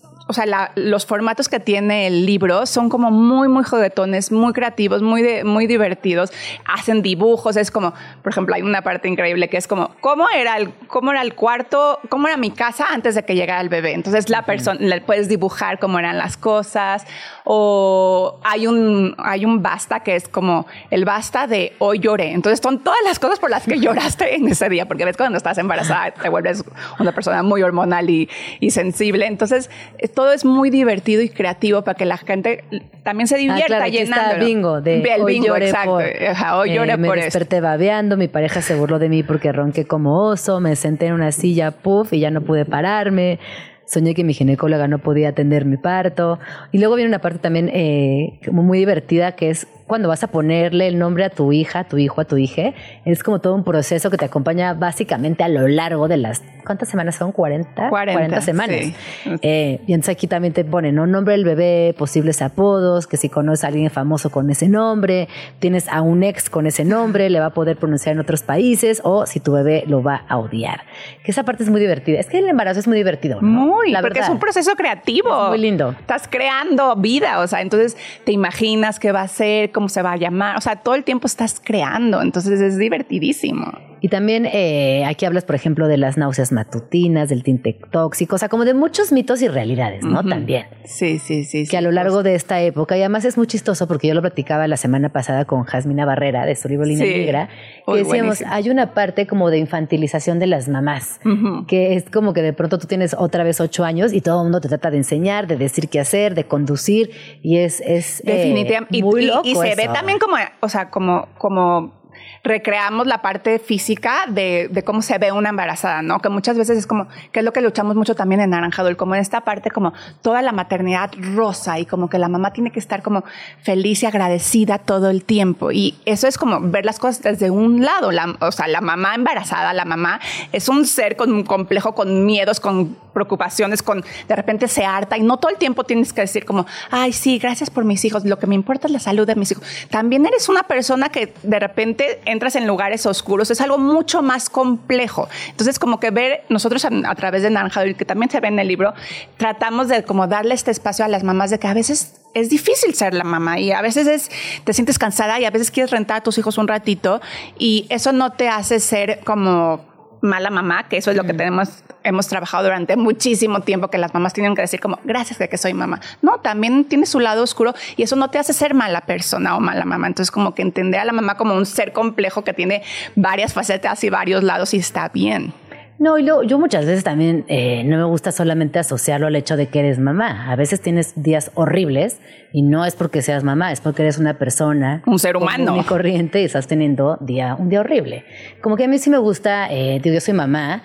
o sea, los formatos que tiene el libro son como muy, muy juguetones, muy creativos, muy, muy divertidos. Hacen dibujos, es como, por ejemplo, hay una parte increíble que es como, ¿cómo era el, cómo era el cuarto, cómo era mi casa antes de que llegara el bebé? Entonces, la persona, le puedes dibujar cómo eran las cosas. O hay un, hay un basta que es como el basta de hoy lloré. Entonces, son todas las cosas por las que lloraste en ese día, porque ves cuando estás embarazada te vuelves una persona muy hormonal y, y sensible. Entonces, esto todo es muy divertido y creativo para que la gente también se divierta
ah, claro, bingo de
el
hoy
bingo,
exacto. hoy
eh, lloré
me
por
desperté babeando, mi pareja se burló de mí porque ronqué como oso, me senté en una silla, puff, y ya no pude pararme. Soñé que mi ginecóloga no podía atender mi parto. Y luego viene una parte también eh, como muy divertida que es cuando vas a ponerle el nombre a tu hija, a tu hijo, a tu hija, es como todo un proceso que te acompaña básicamente a lo largo de las, ¿cuántas semanas son? 40, 40, semanas. Sí. Eh, y entonces aquí también te ponen ¿no? nombre del bebé, posibles apodos, que si conoces a alguien famoso con ese nombre, tienes a un ex con ese nombre, le va a poder pronunciar en otros países, o si tu bebé lo va a odiar. Que esa parte es muy divertida. Es que el embarazo es muy divertido.
Muy, porque es un proceso creativo.
muy lindo.
Estás creando vida, o sea, entonces te imaginas qué va a ser, cómo se va a llamar. O sea, todo el tiempo estás creando, entonces es divertidísimo.
Y también eh, aquí hablas, por ejemplo, de las náuseas matutinas, del tinte tóxico, o sea, como de muchos mitos y realidades, ¿no? También.
Sí, sí, sí.
Que a lo largo de esta época, y además es muy chistoso porque yo lo platicaba la semana pasada con Jasmina Barrera de su libro Línea Negra, que decíamos, hay una parte como de infantilización de las mamás, que es como que de pronto tú tienes otra vez ocho años y todo el mundo te trata de enseñar, de decir qué hacer, de conducir, y es, es
eh, Definitivamente. muy loco y, se ve también como, o sea, como, como recreamos la parte física de, cómo se ve una embarazada, ¿no? Que muchas veces es como, que es lo que luchamos mucho también en Naranja como en esta parte como toda la maternidad rosa y como que la mamá tiene que estar como feliz y agradecida todo el tiempo. Y eso es como ver las cosas desde un lado, la, o sea, la mamá embarazada, la mamá es un ser con un complejo, con miedos, con preocupaciones, con de repente se harta y no todo el tiempo tienes que decir como, ay, sí, gracias por mis hijos, lo que me importa es la salud de mis hijos. También eres una persona que de repente entras en lugares oscuros, es algo mucho más complejo. Entonces, como que ver, nosotros a, través de Naranja, que también se ve en el libro, tratamos de como darle este espacio a las mamás de que a veces es difícil ser la mamá y a veces es, te sientes cansada y a veces quieres rentar a tus hijos un ratito y eso no te hace ser como mala mamá, que eso es lo que tenemos, hemos trabajado durante muchísimo tiempo, que las mamás tienen que decir como, gracias de que soy mamá. No, también tiene su lado oscuro y eso no te hace ser mala persona o mala mamá. Entonces, como que entender a la mamá como un ser complejo que tiene varias facetas y varios lados y está bien.
No, y yo muchas veces también eh, no me gusta solamente asociarlo al hecho de que eres mamá. A veces tienes días horribles y no es porque seas mamá, es porque eres una persona.
Un ser humano.
y corriente y estás teniendo día, un día horrible. Como que a mí sí me gusta, eh, digo, yo soy mamá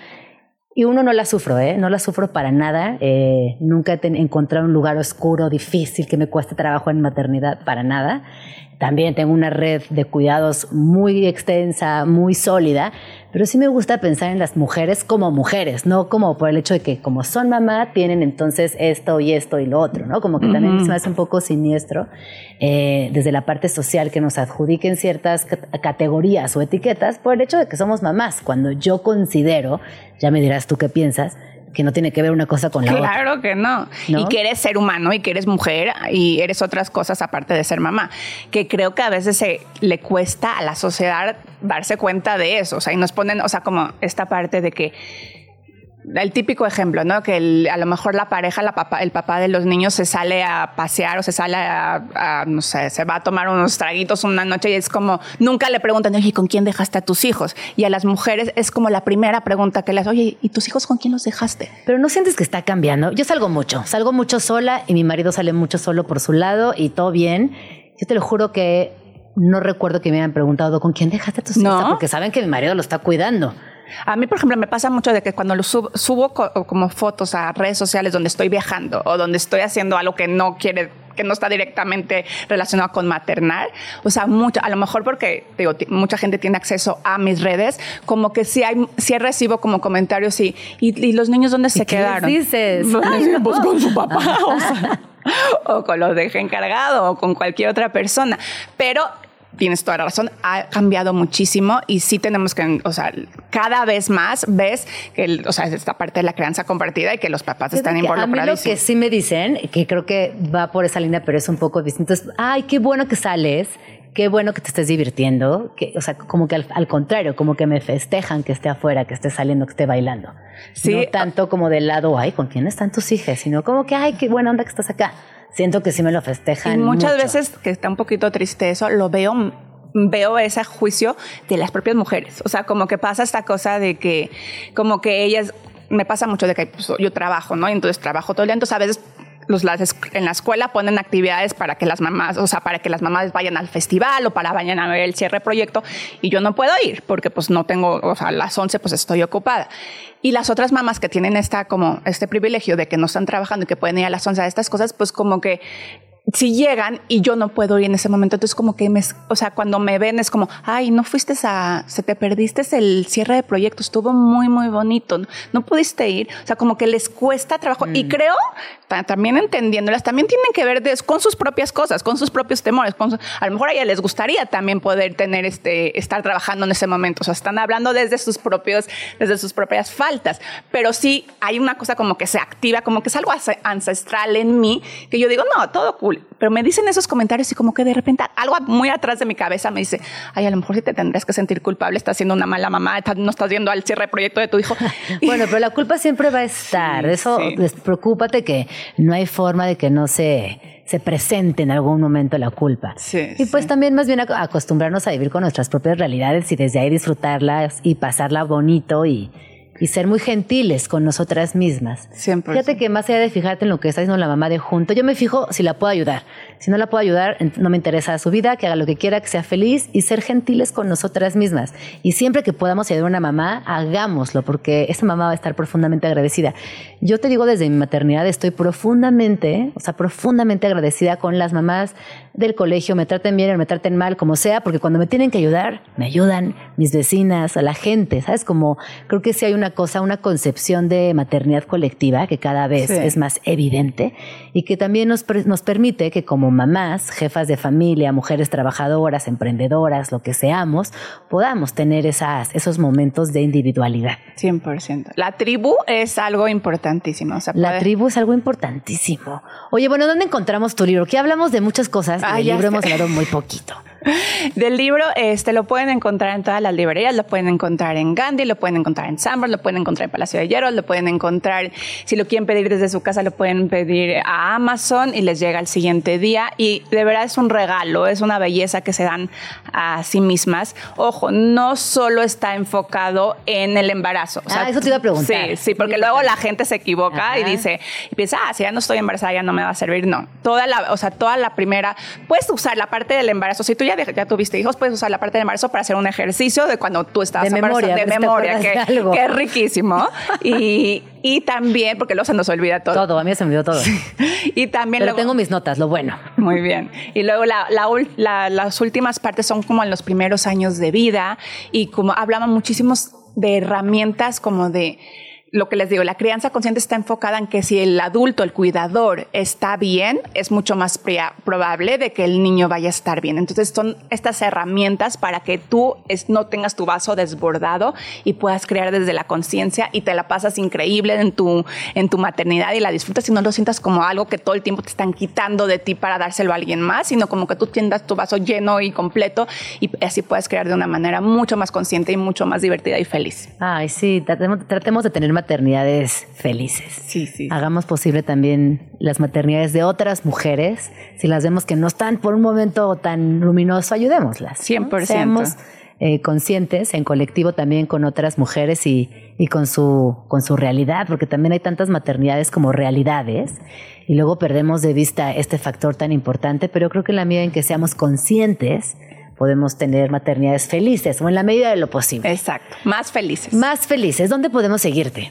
y uno no la sufro, ¿eh? No la sufro para nada. Eh, nunca he encontrado un lugar oscuro, difícil, que me cueste trabajo en maternidad, para nada. También tengo una red de cuidados muy extensa, muy sólida, pero sí me gusta pensar en las mujeres como mujeres, no como por el hecho de que como son mamá tienen entonces esto y esto y lo otro, ¿no? Como que también se me hace un poco siniestro eh, desde la parte social que nos adjudiquen ciertas categorías o etiquetas por el hecho de que somos mamás, cuando yo considero, ya me dirás tú qué piensas, que no tiene que ver una cosa con la otra.
Claro que no.
¿No?
Y que eres ser humano y que eres mujer y eres otras cosas aparte de ser mamá. Que creo que a veces se le cuesta a la sociedad darse cuenta de eso. O sea, y nos ponen, o sea, como esta parte de que el típico ejemplo, ¿no? Que el- a lo mejor la pareja, la papá, el papá de los niños se sale a pasear o se sale a, a, no sé, se va a tomar unos traguitos una noche y es como, nunca le preguntan, oye, ¿con quién dejaste a tus hijos? Y a las mujeres es como la primera pregunta que les, oye, ¿y tus hijos con quién los dejaste?
Pero no sientes que está cambiando. Yo salgo mucho, salgo mucho sola y mi marido sale mucho solo por su lado y todo bien. Yo te lo juro que no recuerdo que me hayan preguntado con quién dejaste a tus hijos,
¿No?
porque saben que mi marido lo está cuidando.
A mí, por ejemplo, me pasa mucho de que cuando lo subo, subo co- como fotos a redes sociales donde estoy viajando o donde estoy haciendo algo que no quiere que no está directamente relacionado con maternar, o sea, mucho, a lo mejor porque digo, mucha gente tiene acceso a mis redes, como que sí hay, sí recibo como comentarios y, y, y los niños dónde se
qué
quedaron.
les dices?
Pues,
Ay, no.
pues con su papá, o sea, o con los dejé encargado o con cualquier otra persona, pero tienes toda la razón, ha cambiado muchísimo y sí tenemos que, o sea, cada vez más ves que, el- o sea, esta parte de la crianza compartida y que los papás están
que A mí lo que sí me dicen, que creo que va por esa línea, pero es un poco distinto, es, ay, qué bueno que sales, qué bueno que te estés divirtiendo, que, o sea, como que al, al contrario, como que me festejan que esté afuera, que esté saliendo, que esté bailando.
Sí.
No tanto como del lado, ay, ¿con quién están tus hijas? Sino como que, ay, qué buena onda que estás acá. Siento que sí me lo
Y
festejan.
muchas
mucho.
veces, que está un poquito triste eso, lo veo veo ese juicio de las propias mujeres. O sea, como que pasa esta cosa de que, como que ellas, me pasa mucho de que pues, yo trabajo, ¿no? Y entonces trabajo todo el día, entonces a veces los, las en la escuela ponen actividades para que las mamás, o sea, para que las mamás vayan al festival o para vayan a ver el cierre proyecto y yo no puedo ir porque pues no tengo, o sea, a las 11 pues estoy ocupada. Y las otras mamás que tienen esta como este privilegio de que no están trabajando y que pueden ir a las 11 a estas cosas, pues como que si llegan y yo no puedo ir en ese momento, entonces como que me, o sea, cuando me ven es como, ay, no fuiste a, se te perdiste el cierre de proyecto, estuvo muy, muy bonito, no, no pudiste ir, o sea, como que les cuesta trabajo y creo, ta- también entendiéndolas, también tienen que ver con sus propias cosas, con sus propios temores, con su- a lo mejor a ella les gustaría también poder tener este, estar trabajando en ese momento, o sea, están hablando desde sus propios, desde sus propias faltas, pero sí hay una cosa como que se activa, como que es algo ance- ancestral en mí, que yo digo, no, todo cool, pero me dicen esos comentarios y como que de repente algo muy atrás de mi cabeza me dice, ay, a lo mejor sí te tendrías que sentir culpable, estás siendo una mala mamá, no estás yendo al cierre de proyecto de tu hijo.
Bueno, pero la culpa siempre va a estar.
Sí,
Eso,
sí.
preocúpate que no hay forma de que no se, se presente en algún momento la culpa.
Sí,
y pues
sí.
también más bien ac- acostumbrarnos a vivir con nuestras propias realidades y desde ahí disfrutarlas y pasarla bonito y, y ser muy gentiles con nosotras mismas.
100%.
Fíjate que más allá de fijarte en lo que está haciendo la mamá de junto, yo me fijo si la puedo ayudar. Si no la puedo ayudar, no me interesa su vida, que haga lo que quiera, que sea feliz y ser gentiles con nosotras mismas. Y siempre que podamos ayudar a una mamá, hagámoslo, porque esa mamá va a estar profundamente agradecida. Yo te digo desde mi maternidad, estoy profundamente, o sea, profundamente agradecida con las mamás del colegio, me traten bien o me traten mal, como sea, porque cuando me tienen que ayudar, me ayudan mis vecinas, a la gente, ¿sabes? Como creo que sí hay una cosa, una concepción de maternidad colectiva que cada vez
Sí.
es más evidente y que también nos, nos permite que como mamás, jefas de familia, mujeres trabajadoras, emprendedoras, lo que seamos, podamos tener esas, esos momentos de individualidad.
100%. La tribu es algo importantísimo. O sea,
La tribu es algo importantísimo. Oye, bueno, ¿dónde encontramos tu libro? Que hablamos de muchas cosas y
Ah, ya
libro hemos hablado muy poquito.
Del libro, este lo pueden encontrar en todas las librerías, lo pueden encontrar en Gandhi, lo pueden encontrar en Sambor, lo pueden encontrar en Palacio de Hierro, lo pueden encontrar, si lo quieren pedir desde su casa, lo pueden pedir a Amazon y les llega el siguiente día. Y de verdad es un regalo, es una belleza que se dan a sí mismas. Ojo, no solo está enfocado en el embarazo. O
Ah, eso te iba a preguntar.
Sí, sí, porque luego la gente se equivoca y
Ajá.
dice, y piensa, ah, si ya no estoy embarazada, ya no me va a servir. No, toda la, o sea, toda la primera, puedes usar la parte del embarazo. Si tú ya, de- ya tuviste hijos, puedes usar la parte del embarazo para hacer un ejercicio de cuando tú estabas
De
embarazada,
memoria,
de memoria, que,
de
es riquísimo. y, y también, porque luego se nos olvida todo.
Todo, a mí se me olvidó todo.
Y también
Pero
luego-
tengo mis notas, lo bueno.
muy bien. Y luego la- la las últimas partes son como en los primeros años de vida y como hablamos muchísimos de herramientas como de lo que les digo, la crianza consciente está enfocada en que si el adulto, el cuidador, está bien, es mucho más probable de que el niño vaya a estar bien. Entonces son estas herramientas para que tú no tengas tu vaso desbordado y puedas crear desde la conciencia y te la pasas increíble en tu, en tu maternidad y la disfrutas y no lo sientas como algo que todo el tiempo te están quitando de ti para dárselo a alguien más, sino como que tú tiendas tu vaso lleno y completo y así puedes crear de una manera mucho más consciente y mucho más divertida y feliz.
Ay, sí, tratemos, tratemos de tener maternidades felices.
Sí, sí.
Hagamos posible también las maternidades de otras mujeres. Si las vemos que no están por un momento tan luminoso, ayudémoslas.
100%.
Seamos eh, conscientes en colectivo también con otras mujeres y, y con, su, con su realidad, porque también hay tantas maternidades como realidades y luego perdemos de vista este factor tan importante, pero creo que en la medida en que seamos conscientes, podemos tener maternidades felices o en la medida de lo posible.
Exacto, más felices.
Más felices. ¿Dónde podemos seguirte?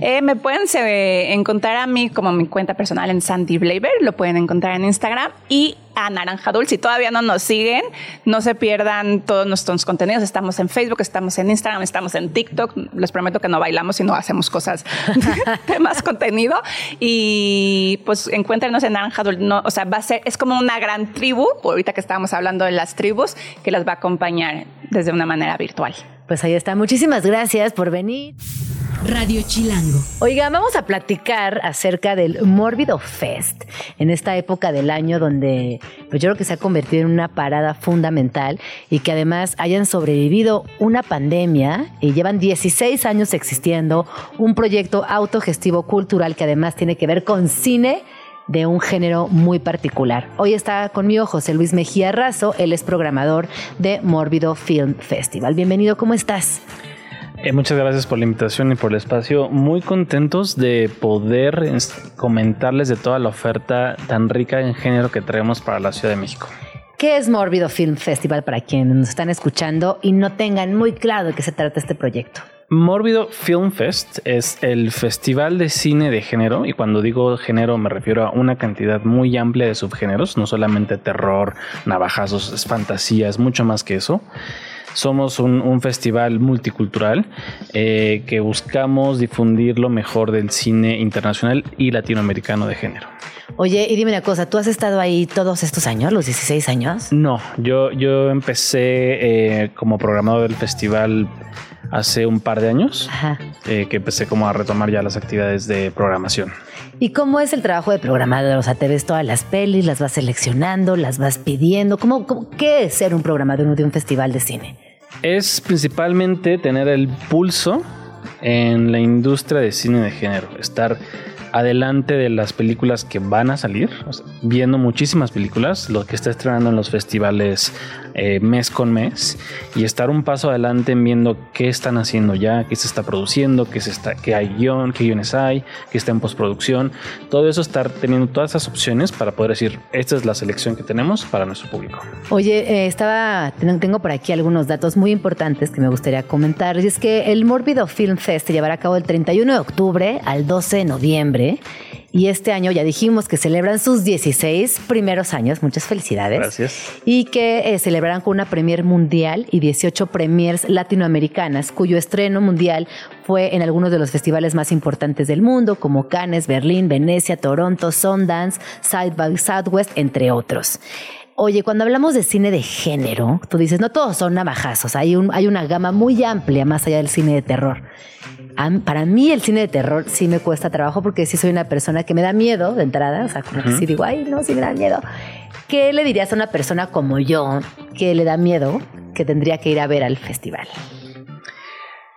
Eh, me pueden encontrar a mí como mi cuenta personal en Sandy Blaber, lo pueden encontrar en Instagram y Naranja Dulce. Si todavía no nos siguen, no se pierdan todos nuestros contenidos. Estamos en Facebook, estamos en Instagram, estamos en TikTok. Les prometo que no bailamos y no hacemos cosas de más contenido. Y pues encuéntrenos en Naranja Dulce. No, o sea, va a ser, es como una gran tribu, ahorita que estábamos hablando de las tribus, que las va a acompañar desde una manera virtual.
Pues ahí está. Muchísimas gracias por venir.
Radio Chilango.
Oiga, vamos a platicar acerca del Mórbido Fest en esta época del año donde pues yo creo que se ha convertido en una parada fundamental y que además hayan sobrevivido una pandemia y llevan 16 años existiendo un proyecto autogestivo cultural que además tiene que ver con cine de un género muy particular. Hoy está conmigo José Luis Mejía Razo, él es programador de Mórbido Film Festival. Bienvenido, ¿cómo estás?
Eh, muchas gracias por la invitación y por el espacio. Muy contentos de poder comentarles de toda la oferta tan rica en género que traemos para la Ciudad de México.
¿Qué es Mórbido Film Festival para quienes nos están escuchando y no tengan muy claro de qué se trata este proyecto?
Mórbido Film Fest es el festival de cine de género y cuando digo género me refiero a una cantidad muy amplia de subgéneros, no solamente terror, navajazos, es fantasía, es mucho más que eso. Somos un, festival multicultural eh, que buscamos difundir lo mejor del cine internacional y latinoamericano de género.
Oye, y dime una cosa, ¿tú has estado ahí todos estos años, los 16 años?
No, yo, yo empecé eh, como programador del festival hace un par de años, eh, que empecé como a retomar ya las actividades de programación.
¿Y cómo es el trabajo de programador? O sea, te ves todas las pelis, las vas seleccionando, las vas pidiendo. ¿Cómo, cómo qué es ser un programador de un festival de cine?
Es principalmente tener el pulso en la industria de cine de género, estar adelante de las películas que van a salir, viendo muchísimas películas, lo que está estrenando en los festivales eh, mes con mes y estar un paso adelante en viendo qué están haciendo ya, qué se está produciendo, qué, se está, qué hay guion, qué guiones hay, qué está en postproducción. Todo eso, estar teniendo todas esas opciones para poder decir, esta es la selección que tenemos para nuestro público.
Oye, eh, estaba, tengo por aquí algunos datos muy importantes que me gustaría comentar. Y es que el Mórbido Film Fest se llevará a cabo el 31 de octubre al 12 de noviembre y este año ya dijimos que celebran sus 16 primeros años. Muchas felicidades.
Gracias.
Y que eh, celebrarán con una premier mundial y 18 premiers latinoamericanas, cuyo estreno mundial fue en algunos de los festivales más importantes del mundo, como Cannes, Berlín, Venecia, Toronto, Sundance, Side by Southwest, entre otros. Oye, cuando hablamos de cine de género, tú dices, no todos son navajazos, hay, un, hay una gama muy amplia más allá del cine de terror para mí el cine de terror sí me cuesta trabajo porque sí soy una persona que me da miedo de entrada, o sea, como que sí digo, ay, no, sí me da miedo. ¿Qué le dirías a una persona como yo que le da miedo que tendría que ir a ver al festival?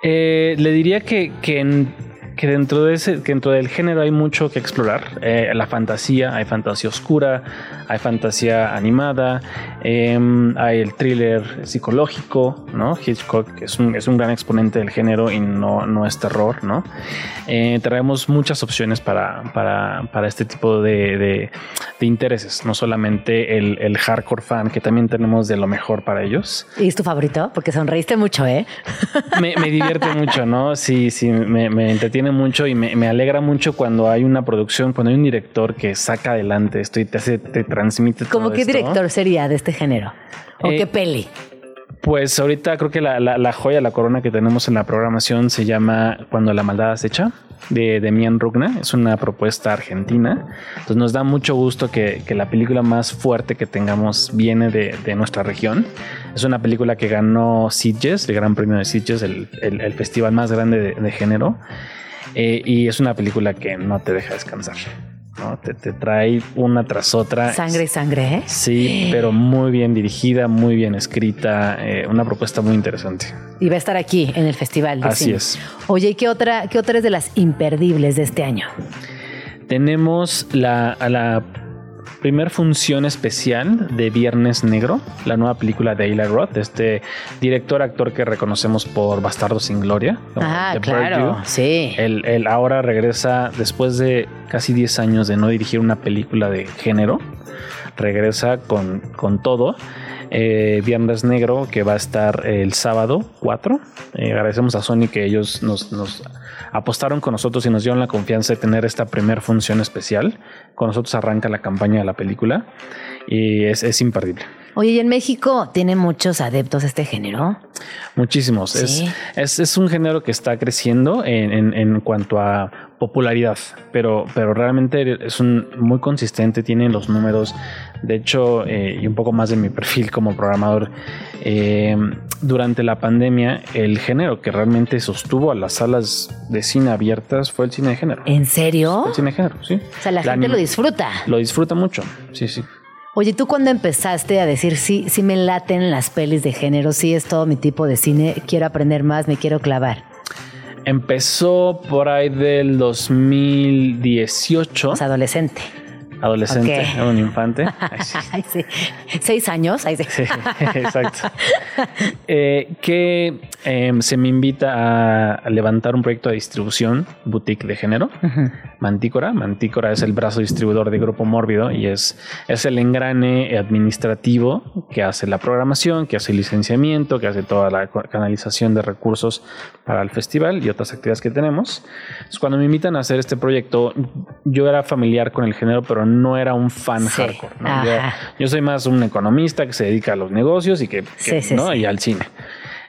Eh, le diría que, que en que dentro de ese, que dentro del género hay mucho que explorar. Eh, la fantasía, hay fantasía oscura, hay fantasía animada, em, hay el thriller psicológico, ¿no? Hitchcock es un, es un gran exponente del género y no, no es terror, ¿no? Eh, traemos muchas opciones para, para, para este tipo de, de, intereses, no solamente el, el, hardcore fan, que también tenemos de lo mejor para ellos.
¿Y es tu favorito? Porque sonreíste mucho, ¿eh?
Me, me divierte mucho, ¿no? Sí, sí, me, me entretiene mucho y me, alegra mucho cuando hay una producción, cuando hay un director que saca adelante esto y te hace, te transmite
¿Cómo qué director sería de este género? ¿O qué eh, peli?
Pues ahorita creo que la, la, la, joya, la corona que tenemos en la programación se llama Cuando la maldad acecha de Demian Rugna. Es una propuesta argentina. Entonces nos da mucho gusto que, que la película más fuerte que tengamos viene de, de, nuestra región. Es una película que ganó Sitges, el Gran Premio de Sitges, el, el, el festival más grande de, de género. Eh, y es una película que no te deja descansar. ¿no? Te, te, trae una tras otra.
Sangre y sangre, ¿eh?
Sí, pero muy bien dirigida, muy bien escrita, eh, una propuesta muy interesante.
Y va a estar aquí en el festival. De
Así
cine.
es.
Oye, ¿y qué otra, qué otra es de las imperdibles de este año?
Tenemos la, a la primer función especial de Viernes Negro, la nueva película de Eli Roth, este director actor que reconocemos por Bastardo sin Gloria.
Ah, claro, sí.
Él, él, ahora regresa después de casi 10 años de no dirigir una película de género, regresa con, con todo. Eh, Viernes Negro que va a estar el sábado 4. Eh, agradecemos a Sony que ellos nos, nos, apostaron con nosotros y nos dieron la confianza de tener esta primer función especial. Con nosotros arranca la campaña de la película y es, es imperdible.
Oye, ¿y en México tiene muchos adeptos este género?
Muchísimos. ¿Sí? Es, es, es, un género que está creciendo en, en, en, cuanto a popularidad, pero, pero realmente es un, muy consistente, tiene los números. De hecho, eh, y un poco más de mi perfil como programador, eh, durante la pandemia, el género que realmente sostuvo a las salas de cine abiertas fue el cine de género.
¿En serio?
El cine de género, sí.
O sea, la, la gente lo disfruta.
Lo disfruta mucho, sí, sí.
Oye, ¿tú cuando empezaste a decir, sí, sí me laten las pelis de género, sí es todo mi tipo de cine, quiero aprender más, me quiero clavar?
Empezó por ahí del 2018.
O sea, adolescente.
Adolescente, okay. un infante.
Ay, sí. Ay, sí. Seis años. Ay, sí.
sí exacto. eh, que eh, se me invita a levantar un proyecto de distribución boutique de género, uh -huh. Mantícora. Mantícora es el brazo distribuidor de Grupo Mórbido y es, es el engrane administrativo que hace la programación, que hace el licenciamiento, que hace toda la canalización de recursos para el festival y otras actividades que tenemos. Entonces, cuando me invitan a hacer este proyecto, yo era familiar con el género, pero no era un fan sí. hardcore. ¿no? Yo, yo, soy más un economista que se dedica a los negocios y que, que sí, ¿no? y al cine.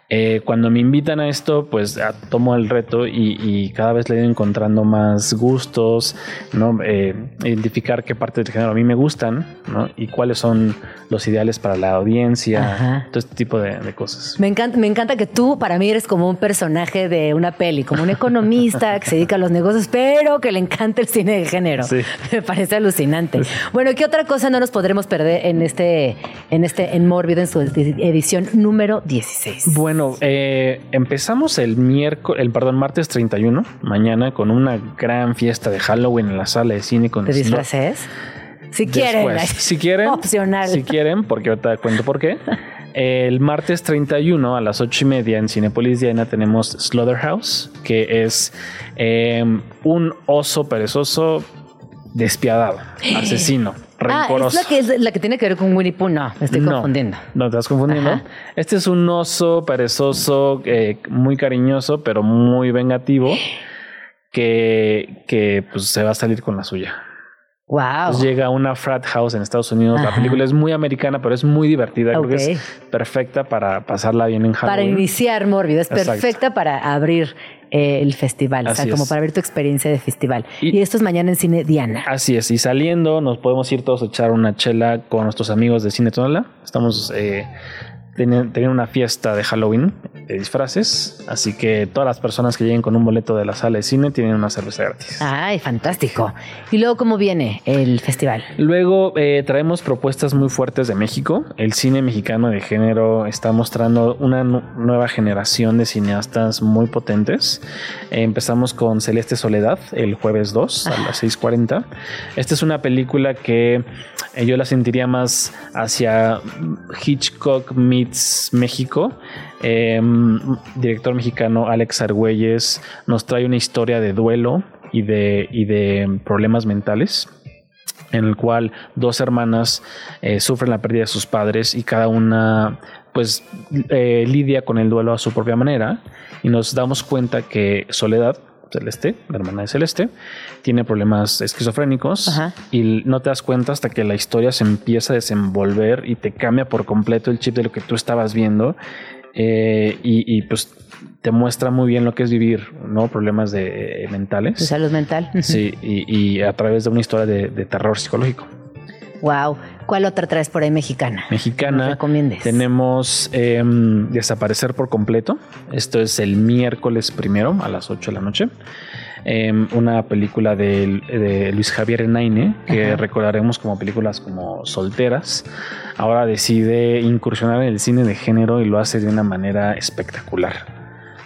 Eh, cuando me invitan a esto, pues a, tomo el reto y, y, cada vez le he ido encontrando más gustos, ¿no? Eh, identificar qué partes del género a mí me gustan, ¿no? Y cuáles son los ideales para la audiencia, Ajá. todo este tipo de, de, cosas.
Me encanta, me encanta que tú para mí eres como un personaje de una peli, como un economista que se dedica a los negocios, pero que le encanta el cine de género.
Sí.
Me parece alucinante. Bueno, ¿qué otra cosa no nos podremos perder en este, en este, en Mórbido, en su edición número 16?
Bueno, bueno, eh, empezamos el miércoles, el perdón, martes 31, mañana, con una gran fiesta de Halloween en la sala de cine con
¿Te disfraces? Si quieren,
Después, si quieren,
opcional.
Si quieren, porque ahorita cuento por qué. El martes 31 a las 8 y media en Cinepolis Diana tenemos Slaughterhouse, que es eh, un oso perezoso despiadado, asesino.
Ah, es la que, es la que tiene que ver con Winnie Pooh. No, me estoy
no,
confundiendo.
No, te estás confundiendo. Ajá. Este es un oso perezoso, eh, muy cariñoso, pero muy vengativo, que, que pues, se va a salir con la suya.
Wow.
Entonces llega a una frat house en Estados Unidos. Ajá. La película es muy americana, pero es muy divertida. Okay. Creo que es perfecta para pasarla bien en Halloween.
Para iniciar Mórbido. Es Exacto. perfecta para abrir eh, el festival,
así
o sea, como
es.
para ver tu experiencia de festival. Y, y, esto es mañana en Cine Diana.
Así es, y saliendo nos podemos ir todos a echar una chela con nuestros amigos de Cine Tonala. Estamos eh, teniendo una fiesta de Halloween de disfraces, así que todas las personas que lleguen con un boleto de la sala de cine tienen una cerveza gratis.
Ay, fantástico. ¿Y luego cómo viene el festival?
Luego eh, traemos propuestas muy fuertes de México. El cine mexicano de género está mostrando una nueva generación de cineastas muy potentes. Eh, empezamos con Celeste Soledad el jueves 2 a las 6.40. Esta es una película que eh, yo la sentiría más hacia Hitchcock México. Eh, director mexicano Alex Argüelles nos trae una historia de duelo y de, y de problemas mentales en el cual dos hermanas eh, sufren la pérdida de sus padres y cada una pues eh, lidia con el duelo a su propia manera y nos damos cuenta que Soledad Celeste, la hermana de Celeste, tiene problemas esquizofrénicos
Ajá.
y no te das cuenta hasta que la historia se empieza a desenvolver y te cambia por completo el chip de lo que tú estabas viendo eh, y, y, pues te muestra muy bien lo que es vivir, ¿no? Problemas de, eh, mentales.
De salud mental.
Sí, y, y a través de una historia de, de terror psicológico.
Wow. ¿Cuál otra traes por ahí mexicana?
Mexicana.
recomiendes.
Tenemos em, Desaparecer por completo. Esto es el miércoles primero a las 8 de la noche. Em, una película de, de Luis Javier Enaine, que
Ajá.
recordaremos como películas como Solteras. Ahora decide incursionar en el cine de género y lo hace de una manera espectacular.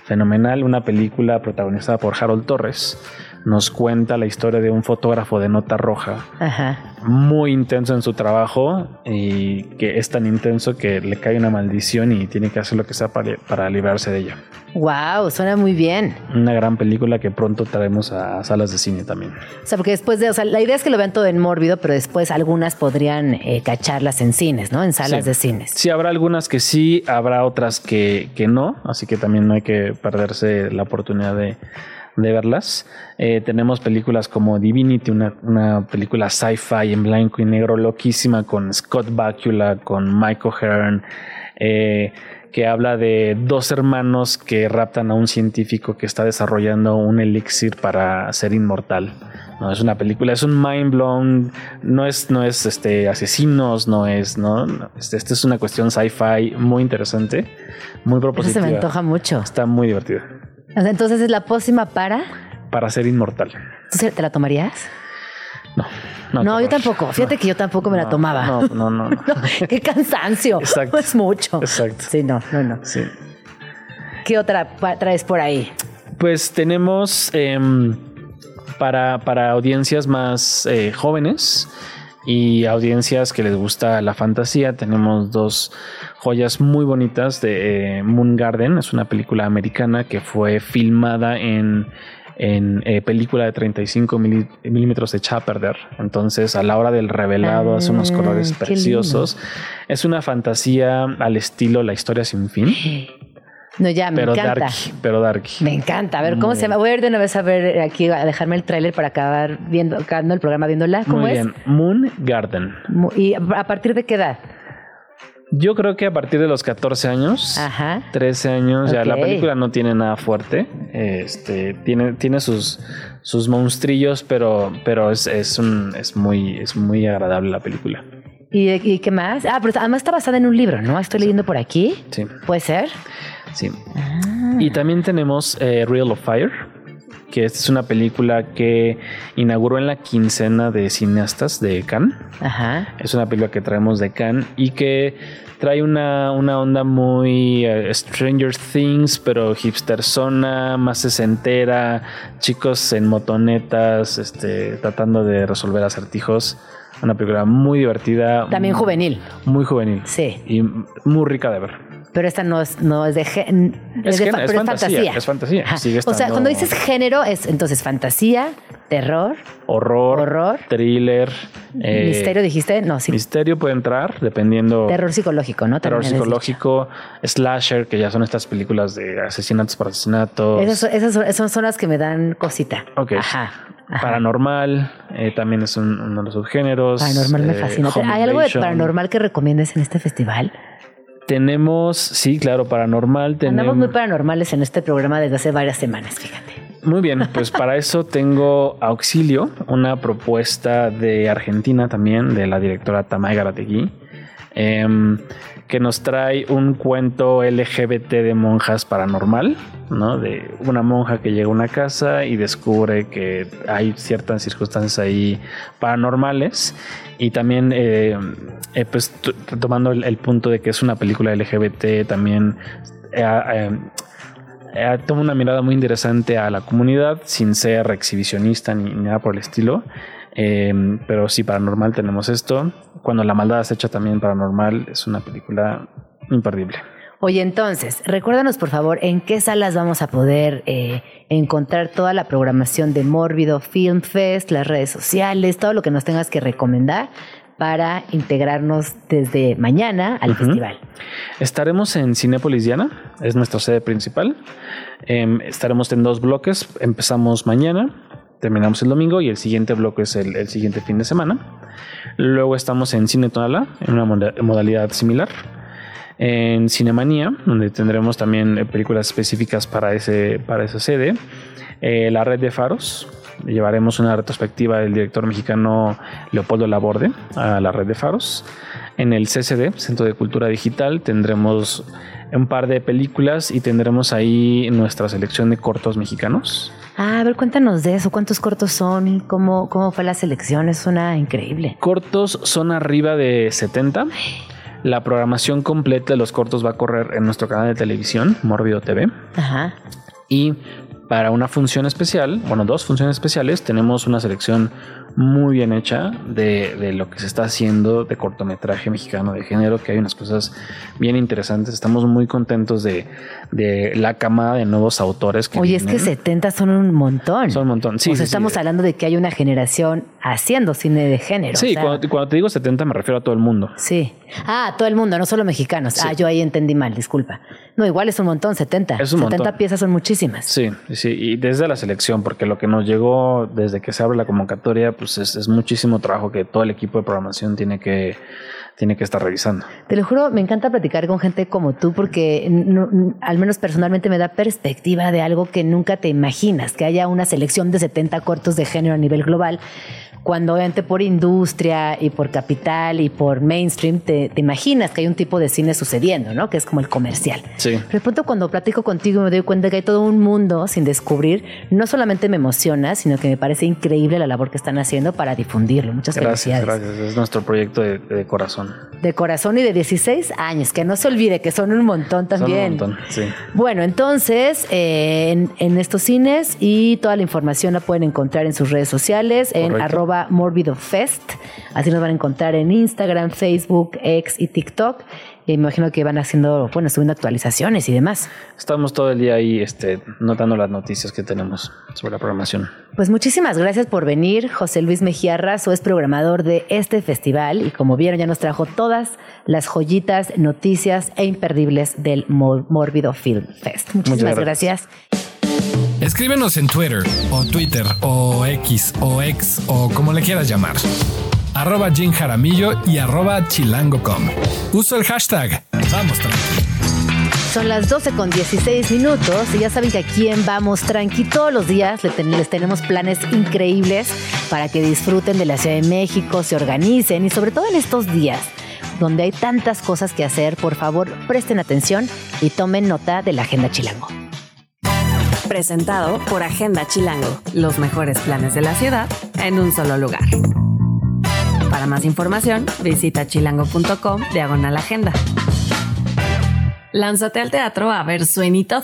Fenomenal, una película protagonizada por Harold Torres. Nos cuenta la historia de un fotógrafo de nota roja
Ajá.
muy intenso en su trabajo y que es tan intenso que le cae una maldición y tiene que hacer lo que sea para, para librarse de ella.
Wow, suena muy bien.
Una gran película que pronto traemos a salas de cine también.
O sea, porque después de, o sea, la idea es que lo vean todo en mórbido, pero después algunas podrían eh, cacharlas en cines, ¿no? En salas
Sí.
de cines.
Sí, habrá algunas que sí, habrá otras que, que no, así que también no hay que perderse la oportunidad de, de verlas. Eh, tenemos películas como Divinity, una, una película sci-fi en blanco y negro loquísima con Scott Bakula, con Michael Hearn, eh, que habla de dos hermanos que raptan a un científico que está desarrollando un elixir para ser inmortal. No es una película, es un mind blown, no es, no es este asesinos, no es, no, no, este, este es una cuestión sci-fi muy interesante, muy
Eso se
propositiva.
me antoja mucho.
Está muy divertida.
O sea, entonces es la pócima para.
Para ser inmortal.
¿Tú se- te la tomarías?
No,
No,
no,
yo tampoco. Fíjate que yo tampoco me la tomaba.
No, no, no.
Qué cansancio.
Exacto.
Es mucho.
Exacto.
Sí, no, no, no.
Sí.
¿Qué otra traes por ahí?
Pues tenemos em, para, para audiencias más eh, jóvenes y audiencias que les gusta la fantasía, tenemos dos joyas muy bonitas de eh, Moon Garden. Es una película americana que fue filmada en, en eh, película de 35 mili- milímetros de Chaperder. Entonces, a la hora del revelado, hace unos
Ah,
colores preciosos. Es una fantasía al estilo La historia sin fin,
No, ya, me
pero
encanta.
darky, pero darky.
Me encanta. A ver, ¿cómo
Muy
se llama? Voy a ir de una vez a ver aquí, a dejarme el tráiler para acabar viendo, acabando el programa viéndola. ¿Cómo
Muy
es?
bien. Moon Garden.
¿Y a partir de qué edad?
Yo creo que a partir de los 14 años,
Ajá.
13 años, ya la película no tiene nada fuerte. Este tiene, tiene sus, sus monstrillos, pero, pero es, es un es muy, es muy agradable la película.
¿Y, y qué más? Ah, pero además está basada en un libro, ¿no? Estoy leyendo por aquí.
Sí,
¿Puede ser?
Sí. Y también tenemos eh, Real of Fire, que es una película que inauguró en la quincena de cineastas de Cannes.
Ajá.
Es una película que traemos de Cannes y que trae una, una onda muy eh, Stranger Things, pero hipster zona, más sesentera, chicos en motonetas, este, tratando de resolver acertijos. Una película muy divertida.
También juvenil.
Muy juvenil.
Sí.
Y muy rica de ver.
Pero esta no es, no es de
Es
de
es
pero
fantasía, es fantasía.
Ajá.
Sigue
O sea, cuando dices género es entonces fantasía, terror,
Horror,
Horror.
thriller, eh,
misterio, dijiste, no, sí,
Misterio puede entrar dependiendo.
terror psicológico, ¿no?
terror
También
psicológico, slasher, que ya son estas películas de asesinatos por asesinatos.
Esas, esas, son- esas son las que me dan cosita.
Ok.
Ajá. ajá.
Paranormal, eh, también es un- uno de los subgéneros.
Paranormal me
eh,
fascina. ¿Hay algo de paranormal que recomiendes en este festival?
Tenemos, sí, claro, paranormal. Tenemos,
Andamos muy paranormales en este programa desde hace varias semanas, fíjate.
Muy bien, pues para eso tengo Auxilio, una propuesta de Argentina también, de la directora Tamay Garategui, em, que nos trae un cuento LGBT de monjas paranormal, ¿no? De una monja que llega a una casa y descubre que hay ciertas circunstancias ahí paranormales y también, eh, eh, pues tomando el, punto de que es una película LGBT, también... eh, eh, eh, toma una mirada muy interesante a la comunidad sin ser exhibicionista ni, ni nada por el estilo. Eh, pero sí, paranormal tenemos esto. Cuando la maldad es hecha también paranormal, es una película imperdible.
Oye, entonces, recuérdanos por favor en qué salas vamos a poder eh, encontrar toda la programación de Mórbido Film Fest, las redes sociales, todo lo que nos tengas que recomendar para integrarnos desde mañana al festival?
Estaremos en Cinépolis Diana, es nuestra sede principal. Em, estaremos en dos bloques. Empezamos mañana, terminamos el domingo y el siguiente bloque es el, el siguiente fin de semana. Luego estamos en Cine Tonalá, en una moda- modalidad similar. En Cinemanía, donde tendremos también eh, películas específicas para, ese, para esa sede. Eh, la red de faros. Llevaremos una retrospectiva del director mexicano Leopoldo Laborde a la red de faros. En el CCD, Centro de Cultura Digital, tendremos un par de películas y tendremos ahí nuestra selección de cortos mexicanos.
Ah, a ver, cuéntanos de eso. ¿Cuántos cortos son? ¿Cómo, cómo fue la selección? Es una increíble.
Cortos son arriba de 70. La programación completa de los cortos va a correr en nuestro canal de televisión, Mórbido TV.
Ajá.
Y para una función especial, bueno, dos funciones especiales, tenemos una selección muy bien hecha de, de lo que se está haciendo de cortometraje mexicano de género, que hay unas cosas bien interesantes. Estamos muy contentos de, de la camada de nuevos autores que
Oye, es que
vienen.
70 son un montón.
Son un montón. Sí,
o sea,
sí, sí.
estamos hablando de que hay una generación haciendo cine de género.
Sí,
o sea,
cuando, cuando te digo 70 me refiero a todo el mundo.
Sí. Ah, todo el mundo, no solo mexicanos. Ah, yo ahí entendí mal, disculpa. No, igual es un montón, 70.
Es un
70
montón.
piezas son muchísimas.
Sí, sí, y desde la selección, porque lo que nos llegó desde que se abre la convocatoria, pues es, muchísimo trabajo que todo el equipo de programación tiene que, tiene que estar revisando.
Te lo juro, me encanta platicar con gente como tú porque al menos personalmente me da perspectiva de algo que nunca te imaginas, que haya una selección de 70 cortos de género a nivel global. Cuando obviamente por industria y por capital y por mainstream te, te imaginas que hay un tipo de cine sucediendo, ¿no? Que es como el comercial.
Sí.
Pero de pronto cuando platico contigo me doy cuenta que hay todo un mundo sin descubrir. No solamente me emociona, sino que me parece increíble la labor que están haciendo para difundirlo. Muchas
Gracias, gracias. Es nuestro proyecto de, de corazón.
De corazón y de 16 años, que no se olvide que son un montón
Son
también.
un montón, sí.
Bueno, entonces eh, en, en estos cines y toda la información la pueden encontrar en sus redes sociales, en
Correcto.
Arroba morbidofest. Así nos van a encontrar en Instagram, Facebook, X y TikTok. Y me imagino que van haciendo, bueno, subiendo actualizaciones y demás.
Estamos todo el día ahí este, notando las noticias que tenemos sobre la programación.
Pues muchísimas gracias por venir. José Luis Mejía Razo es programador de este festival y como vieron ya nos trajo todas las joyitas, noticias e imperdibles del Mórbido Film Fest. Muchísimas
Muchas
gracias.
Escríbenos en Twitter o Twitter o X o X o como le quieras llamar. Arroba Jim Jaramillo y arroba chilango.com. Uso el hashtag. Vamos, tranqui.
Son las 12 con 16 minutos y ya saben que aquí en Vamos Tranqui todos los días les tenemos planes increíbles para que disfruten de la Ciudad de México, se organicen y sobre todo en estos días donde hay tantas cosas que hacer, por favor presten atención y tomen nota de la Agenda Chilango.
Presentado por Agenda Chilango, los mejores planes de la ciudad en un solo lugar. Para más información, visita chilango.com diagonal agenda. Lánzate al teatro a ver Suenito.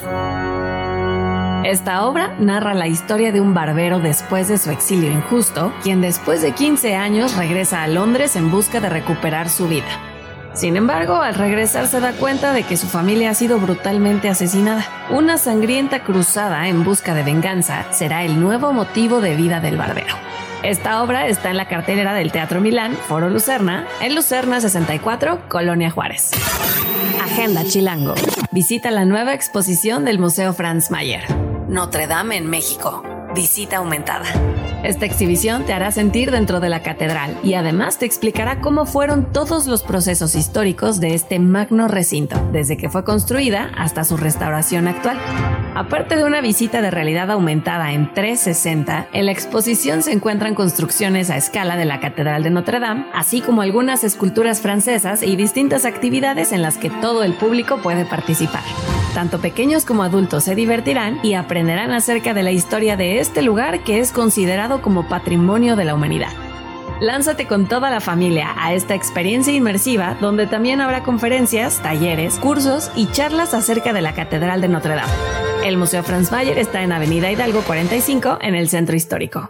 Esta obra narra la historia de un barbero después de su exilio injusto, quien después de 15 años regresa a Londres en busca de recuperar su vida. Sin embargo, al regresar se da cuenta de que su familia ha sido brutalmente asesinada. Una sangrienta cruzada en busca de venganza será el nuevo motivo de vida del barbero. Esta obra está en la cartelera del Teatro Milán, Foro Lucerna, en Lucerna 64, Colonia Juárez. Agenda Chilango. Visita la nueva exposición del Museo Franz Mayer. Notre Dame en México. Visita aumentada. Esta exhibición te hará sentir dentro de la catedral y además te explicará cómo fueron todos los procesos históricos de este magno recinto, desde que fue construida hasta su restauración actual. Aparte de una visita de realidad aumentada en 360, en la exposición se encuentran construcciones a escala de la Catedral de Notre Dame, así como algunas esculturas francesas y distintas actividades en las que todo el público puede participar. Tanto pequeños como adultos se divertirán y aprenderán acerca de la historia de este lugar que es considerado como patrimonio de la humanidad. Lánzate con toda la familia a esta experiencia inmersiva donde también habrá conferencias, talleres, cursos y charlas acerca de la Catedral de Notre Dame. El Museo Franz Mayer está en Avenida Hidalgo 45 en el centro histórico.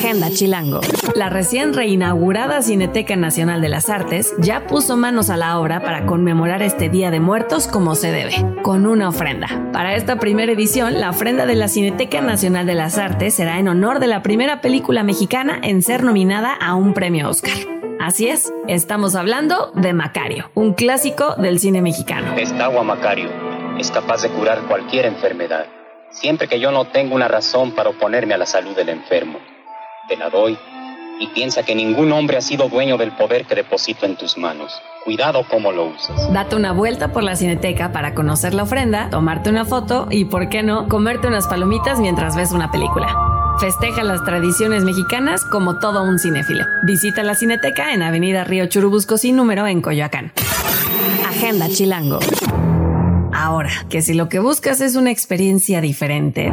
Agenda Chilango. La recién reinaugurada Cineteca Nacional de las Artes ya puso manos a la obra para conmemorar este Día de Muertos como se debe, con una ofrenda. Para esta primera edición, la ofrenda de la Cineteca Nacional de las Artes será en honor de la primera película mexicana en ser nominada a un premio Oscar. Así es, estamos hablando de Macario, un clásico del cine mexicano.
Esta agua Macario es capaz de curar cualquier enfermedad, siempre que yo no tenga una razón para oponerme a la salud del enfermo. Te la doy y piensa que ningún hombre ha sido dueño del poder que deposito en tus manos. Cuidado cómo lo usas.
Date una vuelta por la cineteca para conocer la ofrenda, tomarte una foto y, por qué no, comerte unas palomitas mientras ves una película. Festeja las tradiciones mexicanas como todo un cinéfilo. Visita la Cineteca en Avenida Río Churubusco sin número en Coyoacán. Agenda Chilango. Ahora, que si lo que buscas es una experiencia diferente,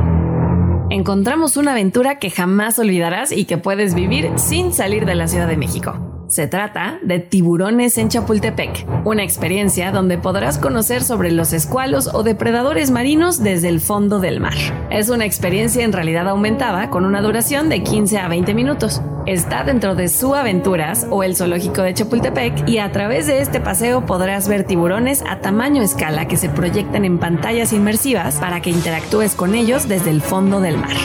encontramos una aventura que jamás olvidarás y que puedes vivir sin salir de la Ciudad de México. Se trata de Tiburones en Chapultepec, una experiencia donde podrás conocer sobre los escualos o depredadores marinos desde el fondo del mar. Es una experiencia en realidad aumentada con una duración de 15 a 20 minutos. Está dentro de Su Aventuras o el Zoológico de Chapultepec y a través de este paseo podrás ver tiburones a tamaño escala que se proyectan en pantallas inmersivas para que interactúes con ellos desde el fondo del mar.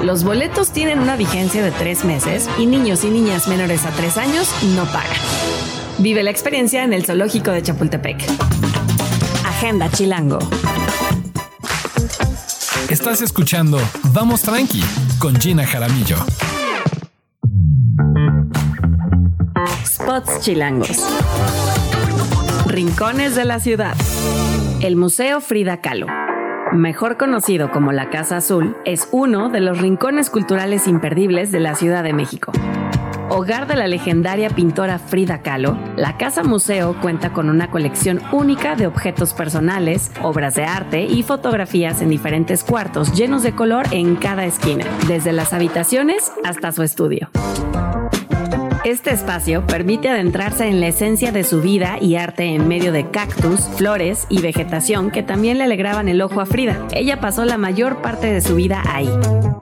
Los boletos tienen una vigencia de tres meses y niños y niñas menores a tres años no pagan. Vive la experiencia en el Zoológico de Chapultepec. Agenda Chilango.
Estás escuchando Vamos Tranqui con Gina Jaramillo.
Spots Chilangos. Rincones de la ciudad. El Museo Frida Kahlo mejor conocido como la Casa Azul, es uno de los rincones culturales imperdibles de la Ciudad de México. Hogar de la legendaria pintora Frida Kahlo, la Casa Museo cuenta con una colección única de objetos personales, obras de arte y fotografías en diferentes cuartos llenos de color en cada esquina, desde las habitaciones hasta su estudio. Este espacio permite adentrarse en la esencia de su vida y arte en medio de cactus, flores y vegetación que también le alegraban el ojo a Frida. Ella pasó la mayor parte de su vida ahí.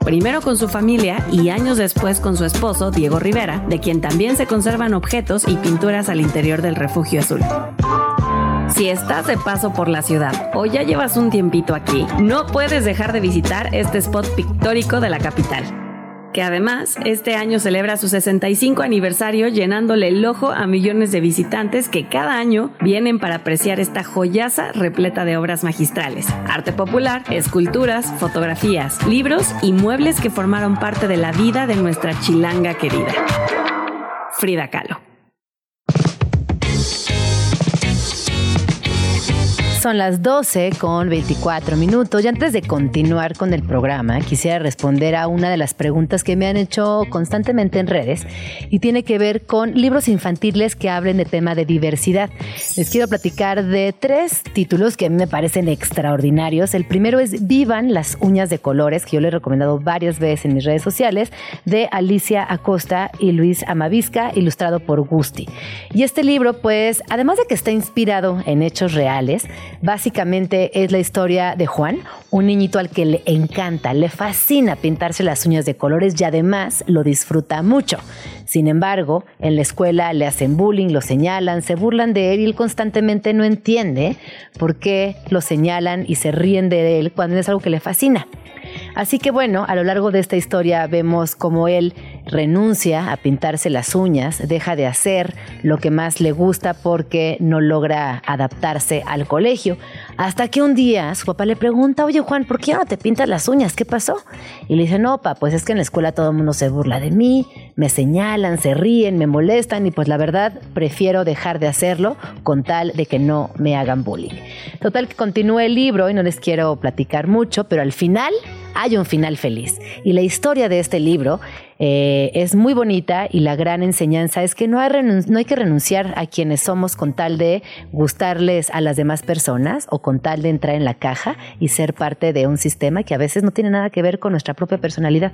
Primero con su familia y años después con su esposo, Diego Rivera, de quien también se conservan objetos y pinturas al interior del refugio azul. Si estás de paso por la ciudad o ya llevas un tiempito aquí, no puedes dejar de visitar este spot pictórico de la capital que además este año celebra su 65 aniversario llenándole el ojo a millones de visitantes que cada año vienen para apreciar esta joyaza repleta de obras magistrales, arte popular, esculturas, fotografías, libros y muebles que formaron parte de la vida de nuestra chilanga querida. Frida Kahlo.
Son las 12 con 24 minutos y antes de continuar con el programa quisiera responder a una de las preguntas que me han hecho constantemente en redes y tiene que ver con libros infantiles que hablen de tema de diversidad. Les quiero platicar de tres títulos que a mí me parecen extraordinarios. El primero es Vivan las uñas de colores, que yo le he recomendado varias veces en mis redes sociales, de Alicia Acosta y Luis Amavisca, ilustrado por Gusti. Y este libro, pues, además de que está inspirado en hechos reales, Básicamente es la historia de Juan, un niñito al que le encanta, le fascina pintarse las uñas de colores y además lo disfruta mucho. Sin embargo, en la escuela le hacen bullying, lo señalan, se burlan de él y él constantemente no entiende por qué lo señalan y se ríen de él cuando es algo que le fascina. Así que bueno, a lo largo de esta historia vemos cómo él renuncia a pintarse las uñas, deja de hacer lo que más le gusta porque no logra adaptarse al colegio, hasta que un día su papá le pregunta, oye Juan, ¿por qué no te pintas las uñas? ¿Qué pasó? Y le dice, no, papá, pues es que en la escuela todo el mundo se burla de mí, me señalan, se ríen, me molestan y pues la verdad prefiero dejar de hacerlo con tal de que no me hagan bullying. Total que continúe el libro y no les quiero platicar mucho, pero al final hay un final feliz. Y la historia de este libro eh, es muy bonita y la gran enseñanza es que no hay, que renunciar a quienes somos con tal de gustarles a las demás personas o con tal de entrar en la caja y ser parte de un sistema que a veces no tiene nada que ver con nuestra propia personalidad.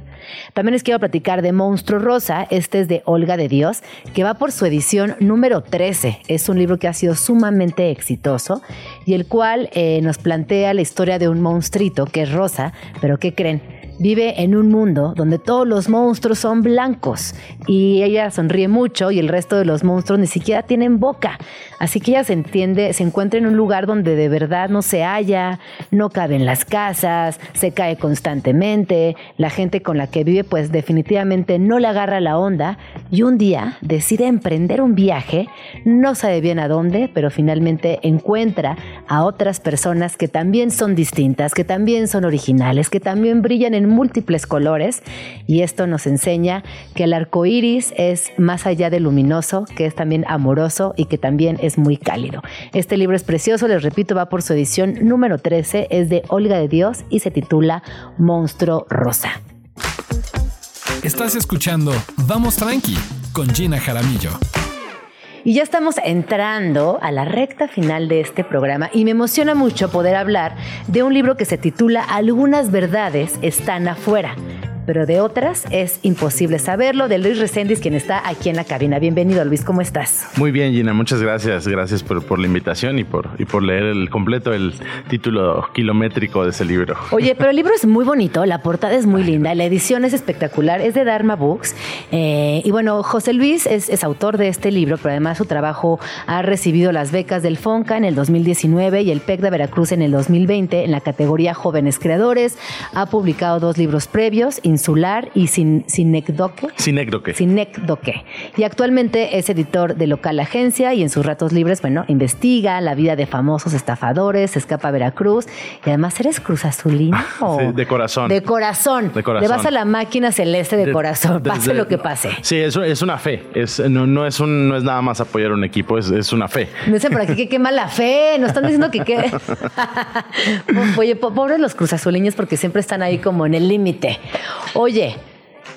También les quiero platicar de Monstruo Rosa, este es de Olga de Dios, que va por su edición número 13. Es un libro que ha sido sumamente exitoso y el cual eh, nos plantea la historia de un monstruito que es rosa, pero ¿qué creen? Vive en un mundo donde todos los monstruos son blancos y ella sonríe mucho y el resto de los monstruos ni siquiera tienen boca. Así que ella se entiende, se encuentra en un lugar donde de verdad no se halla, no cabe en las casas, se cae constantemente, la gente con la que vive pues definitivamente no le agarra la onda y un día decide emprender un viaje, no sabe bien a dónde, pero finalmente encuentra a otras personas que también son distintas, que también son originales, que también brillan en múltiples colores y esto nos enseña que el arco iris es más allá de luminoso, que es también amoroso y que también es muy cálido. Este libro es precioso, les repito, va por su edición número 13, es de Olga de Dios y se titula Monstruo Rosa.
Estás escuchando Vamos Tranqui con Gina Jaramillo.
Y ya estamos entrando a la recta final de este programa y me emociona mucho poder hablar de un libro que se titula Algunas verdades están afuera pero de otras es imposible saberlo. De Luis Reséndiz, quien está aquí en la cabina. Bienvenido, Luis, ¿cómo estás?
Muy bien, Gina, muchas gracias. Gracias por, la invitación y por, y por leer el completo, el título kilométrico de ese libro.
Oye, pero el libro es muy bonito, la portada es muy linda, la edición es espectacular, es de Dharma Books. Eh, y bueno, José Luis es, es autor de este libro, pero además su trabajo ha recibido las becas del FONCA en el 2019 y el PEC de Veracruz en el 2020 en la categoría Jóvenes Creadores. Ha publicado dos libros previos, Insular y Sin, Sinecdoque.
Sinecdoque.
Sinecdoque. Y actualmente es editor de Local Agencia y en sus ratos libres, bueno, investiga la vida de famosos estafadores, escapa a Veracruz y además eres Cruz Azulino.
de corazón.
De corazón.
De corazón.
Le vas a la máquina celeste de, corazón, pase lo que pase.
Sí, es, es una fe. Es, no, es un, no es nada más apoyar un equipo, es, es una fe.
Me dicen por aquí que qué mala fe. Nos están diciendo que qué. Oye, pobres los cruzazuliños porque siempre están ahí como en el límite. Oye,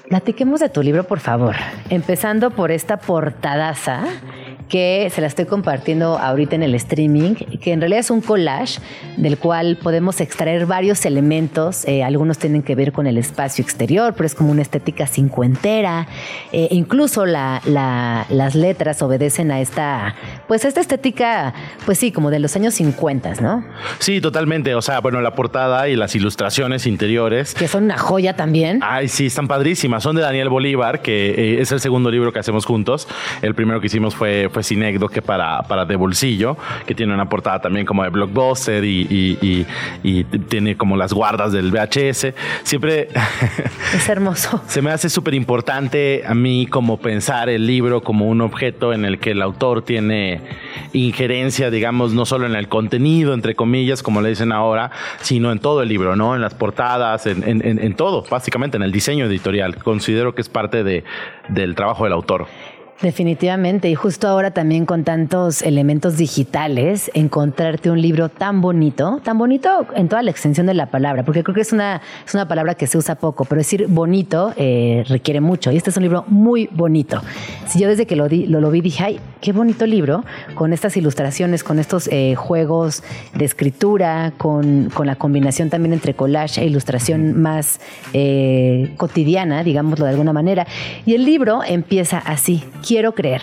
platiquemos de tu libro, por favor. Empezando por esta portadaza que se la estoy compartiendo ahorita en el streaming, que en realidad es un collage del cual podemos extraer varios elementos. Eh, algunos tienen que ver con el espacio exterior, pero es como una estética cincuentera. Eh, incluso la, las letras obedecen a esta, pues esta estética, pues sí, como de los años 50, ¿no?
Sí, totalmente. O sea, bueno, la portada y las ilustraciones interiores.
Que son una joya también.
Ay, sí, están padrísimas. Son de Daniel Bolívar, que eh, es el segundo libro que hacemos juntos. El primero que hicimos fue Sinecdo que para, para de bolsillo, que tiene una portada también como de blockbuster y, y, tiene como las guardas del VHS. Siempre...
Es hermoso.
se me hace súper importante a mí como pensar el libro como un objeto en el que el autor tiene injerencia, digamos, no solo en el contenido, entre comillas, como le dicen ahora, sino en todo el libro, ¿no? En las portadas, en, en, todo, básicamente en el diseño editorial. Considero que es parte de, del trabajo del autor.
Definitivamente, y justo ahora también con tantos elementos digitales, encontrarte un libro tan bonito, tan bonito en toda la extensión de la palabra, porque creo que es una, es una palabra que se usa poco, pero decir bonito eh, requiere mucho, y este es un libro muy bonito. Si yo desde que lo, lo, vi dije, ay, qué bonito libro, con estas ilustraciones, con estos eh, juegos de escritura, con, con, la combinación también entre collage e ilustración más eh, cotidiana, digámoslo de alguna manera, y el libro empieza así quiero creer.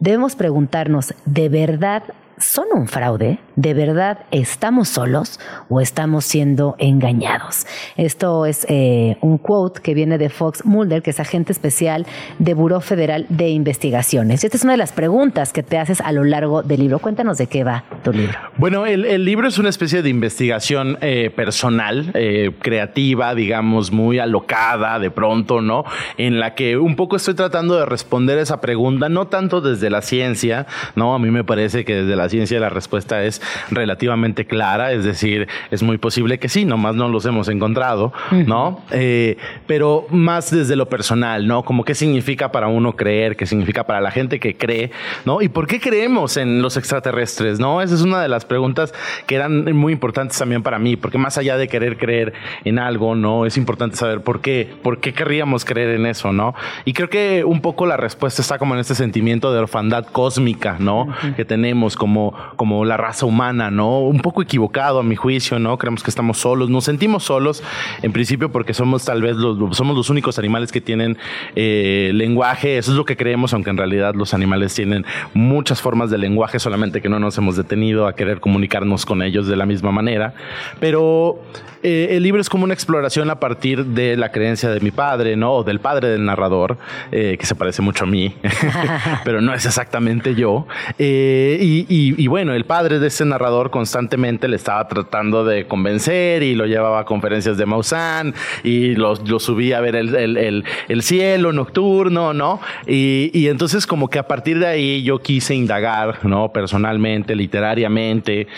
Debemos preguntarnos, ¿de verdad son un fraude? ¿De verdad estamos solos o estamos siendo engañados? Esto es eh, un quote que viene de Fox Mulder, que es agente especial de Buró Federal de Investigaciones. Esta es una de las preguntas que te haces a lo largo del libro. Cuéntanos de qué va tu libro.
Bueno, el, libro es una especie de investigación eh, personal, eh, creativa, digamos, muy alocada de pronto, ¿no? En la que un poco estoy tratando de responder esa pregunta, no tanto desde la ciencia, ¿no? A mí me parece que desde la ciencia la respuesta es relativamente clara, es decir, es muy posible que sí, nomás no los hemos encontrado, ¿no? Eh, pero más desde lo personal, ¿no? Como qué significa para uno creer, qué significa para la gente que cree, ¿no? ¿Y por qué creemos en los extraterrestres, ¿no? Esa es una de las preguntas que eran muy importantes también para mí, porque más allá de querer creer en algo, ¿no? Es importante saber por qué, por qué querríamos creer en eso, ¿no? Y creo que un poco la respuesta está como en este sentimiento de orfandad cósmica, ¿no? Que tenemos como como, la raza humana, ¿no? Un poco equivocado a mi juicio, ¿no? Creemos que estamos solos, nos sentimos solos en principio porque somos tal vez los, somos los únicos animales que tienen eh, lenguaje, eso es lo que creemos, aunque en realidad los animales tienen muchas formas de lenguaje, solamente que no nos hemos detenido a querer comunicarnos con ellos de la misma manera. Pero eh, el libro es como una exploración a partir de la creencia de mi padre, ¿no? O del padre del narrador, eh, que se parece mucho a mí, pero no es exactamente yo. Eh, y, bueno, el padre de ese narrador constantemente le estaba tratando de convencer y lo llevaba a conferencias de Maussan y lo, subía a ver el, cielo nocturno, ¿no? Y, y entonces como que a partir de ahí yo quise indagar, ¿no? Personalmente, literariamente,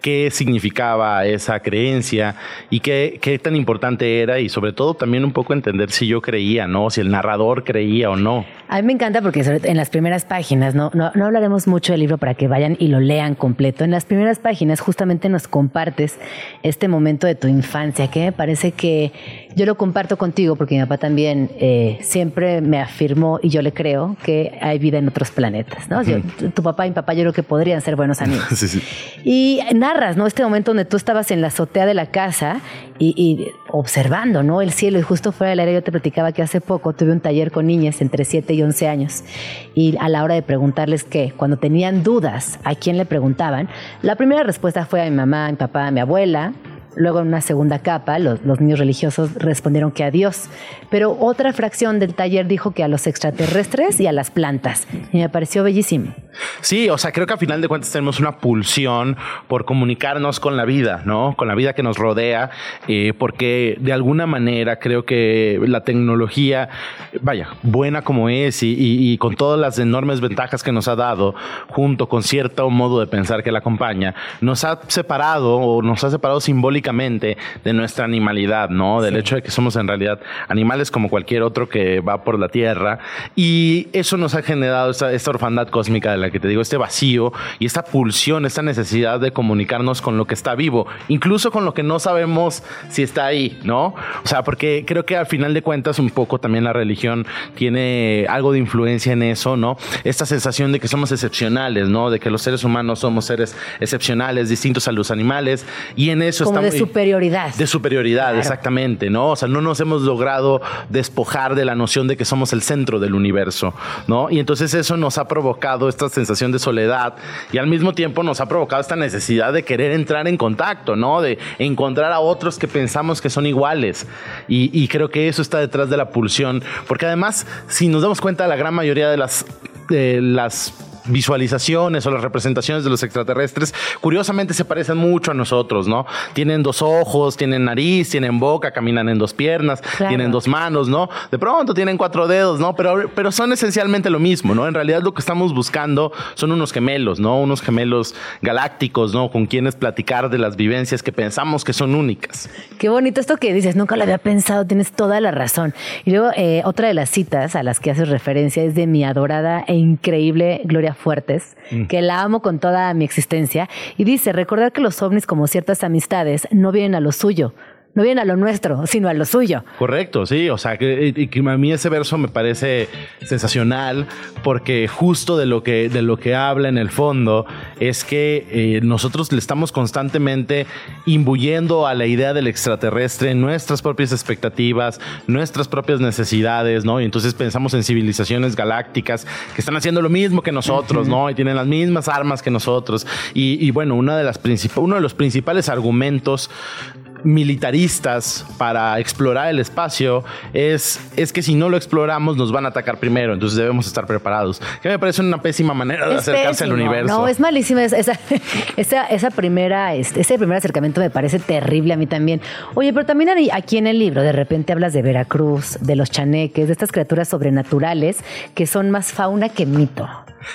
qué significaba esa creencia y qué, qué, tan importante era y sobre todo también un poco entender si yo creía, ¿no? Si el narrador creía o no.
A mí me encanta porque en las primeras páginas, ¿no? No, no hablaremos mucho del libro para que vayan y lo lean completo. En las primeras páginas justamente nos compartes este momento de tu infancia que me parece que yo lo comparto contigo porque mi papá también eh, siempre me afirmó y yo le creo que hay vida en otros planetas, ¿no? tu papá y mi papá yo creo que podrían ser buenos amigos. sí, sí. Y narras, ¿no? Este momento donde tú estabas en la azotea de la casa y, observando, ¿no? El cielo y justo fuera del aire yo te platicaba que hace poco tuve un taller con niñas entre 7 y 11 años y a la hora de preguntarles qué, cuando tenían dudas a quién le preguntaban, la primera respuesta fue a mi mamá, a mi papá, a mi abuela, Luego en una segunda capa, los, niños religiosos respondieron que a Dios, pero otra fracción del taller dijo que a los extraterrestres y a las plantas. Y me pareció bellísimo.
Sí, o sea, creo que a final de cuentas tenemos una pulsión por comunicarnos con la vida, ¿no? Con la vida que nos rodea, eh, porque de alguna manera creo que la tecnología, vaya, buena como es y, y con todas las enormes ventajas que nos ha dado, junto con cierto modo de pensar que la acompaña, nos ha separado o nos ha separado simbólicamente de nuestra animalidad, ¿no? Del hecho de que somos en realidad animales como cualquier otro que va por la tierra. Y eso nos ha generado esta, esta orfandad cósmica de la que te digo, este vacío y esta pulsión, esta necesidad de comunicarnos con lo que está vivo, incluso con lo que no sabemos si está ahí, ¿no? O sea, porque creo que al final de cuentas un poco también la religión tiene algo de influencia en eso, ¿no? Esta sensación de que somos excepcionales, ¿no? De que los seres humanos somos seres excepcionales, distintos a los animales y en eso estamos
de superioridad.
De superioridad, exactamente, ¿no? O sea, no nos hemos logrado despojar de la noción de que somos el centro del universo, ¿no? Y entonces eso nos ha provocado esta sensación de soledad y al mismo tiempo nos ha provocado esta necesidad de querer entrar en contacto, ¿no? De encontrar a otros que pensamos que son iguales. Y, y creo que eso está detrás de la pulsión, porque además, si nos damos cuenta, la gran mayoría de las, de las visualizaciones o las representaciones de los extraterrestres, curiosamente se parecen mucho a nosotros, ¿no? Tienen dos ojos, tienen nariz, tienen boca, caminan en dos piernas, tienen dos manos, ¿no? De pronto tienen cuatro dedos, ¿no? Pero, pero son esencialmente lo mismo, ¿no? En realidad lo que estamos buscando son unos gemelos, ¿no? Unos gemelos galácticos, ¿no? Con quienes platicar de las vivencias que pensamos que son únicas.
Qué bonito esto que dices, nunca lo había pensado, tienes toda la razón. Y luego, eh, otra de las citas a las que haces referencia es de mi adorada e increíble Gloria Fuertes, mm. que la amo con toda mi existencia, y dice, recordar que los ovnis, como ciertas amistades, no vienen a lo suyo, no viene a lo nuestro, sino a lo suyo.
Correcto, sí. O sea, que, a mí ese verso me parece sensacional porque justo de lo que, de lo que habla en el fondo es que eh, nosotros le estamos constantemente imbuyendo a la idea del extraterrestre nuestras propias expectativas, nuestras propias necesidades, ¿no? Y entonces pensamos en civilizaciones galácticas que están haciendo lo mismo que nosotros, ¿no? Y tienen las mismas armas que nosotros. Y, y bueno, una de las uno de los principales argumentos militaristas para explorar el espacio es, es que si no lo exploramos nos van a atacar primero, entonces debemos estar preparados. Que me parece una pésima manera de acercarse al universo.
No, es malísima esa, esa, esa primera, este, ese primer acercamiento me parece terrible a mí también. Oye, pero también aquí en el libro de repente hablas de Veracruz, de los chaneques, de estas criaturas sobrenaturales que son más fauna que mito.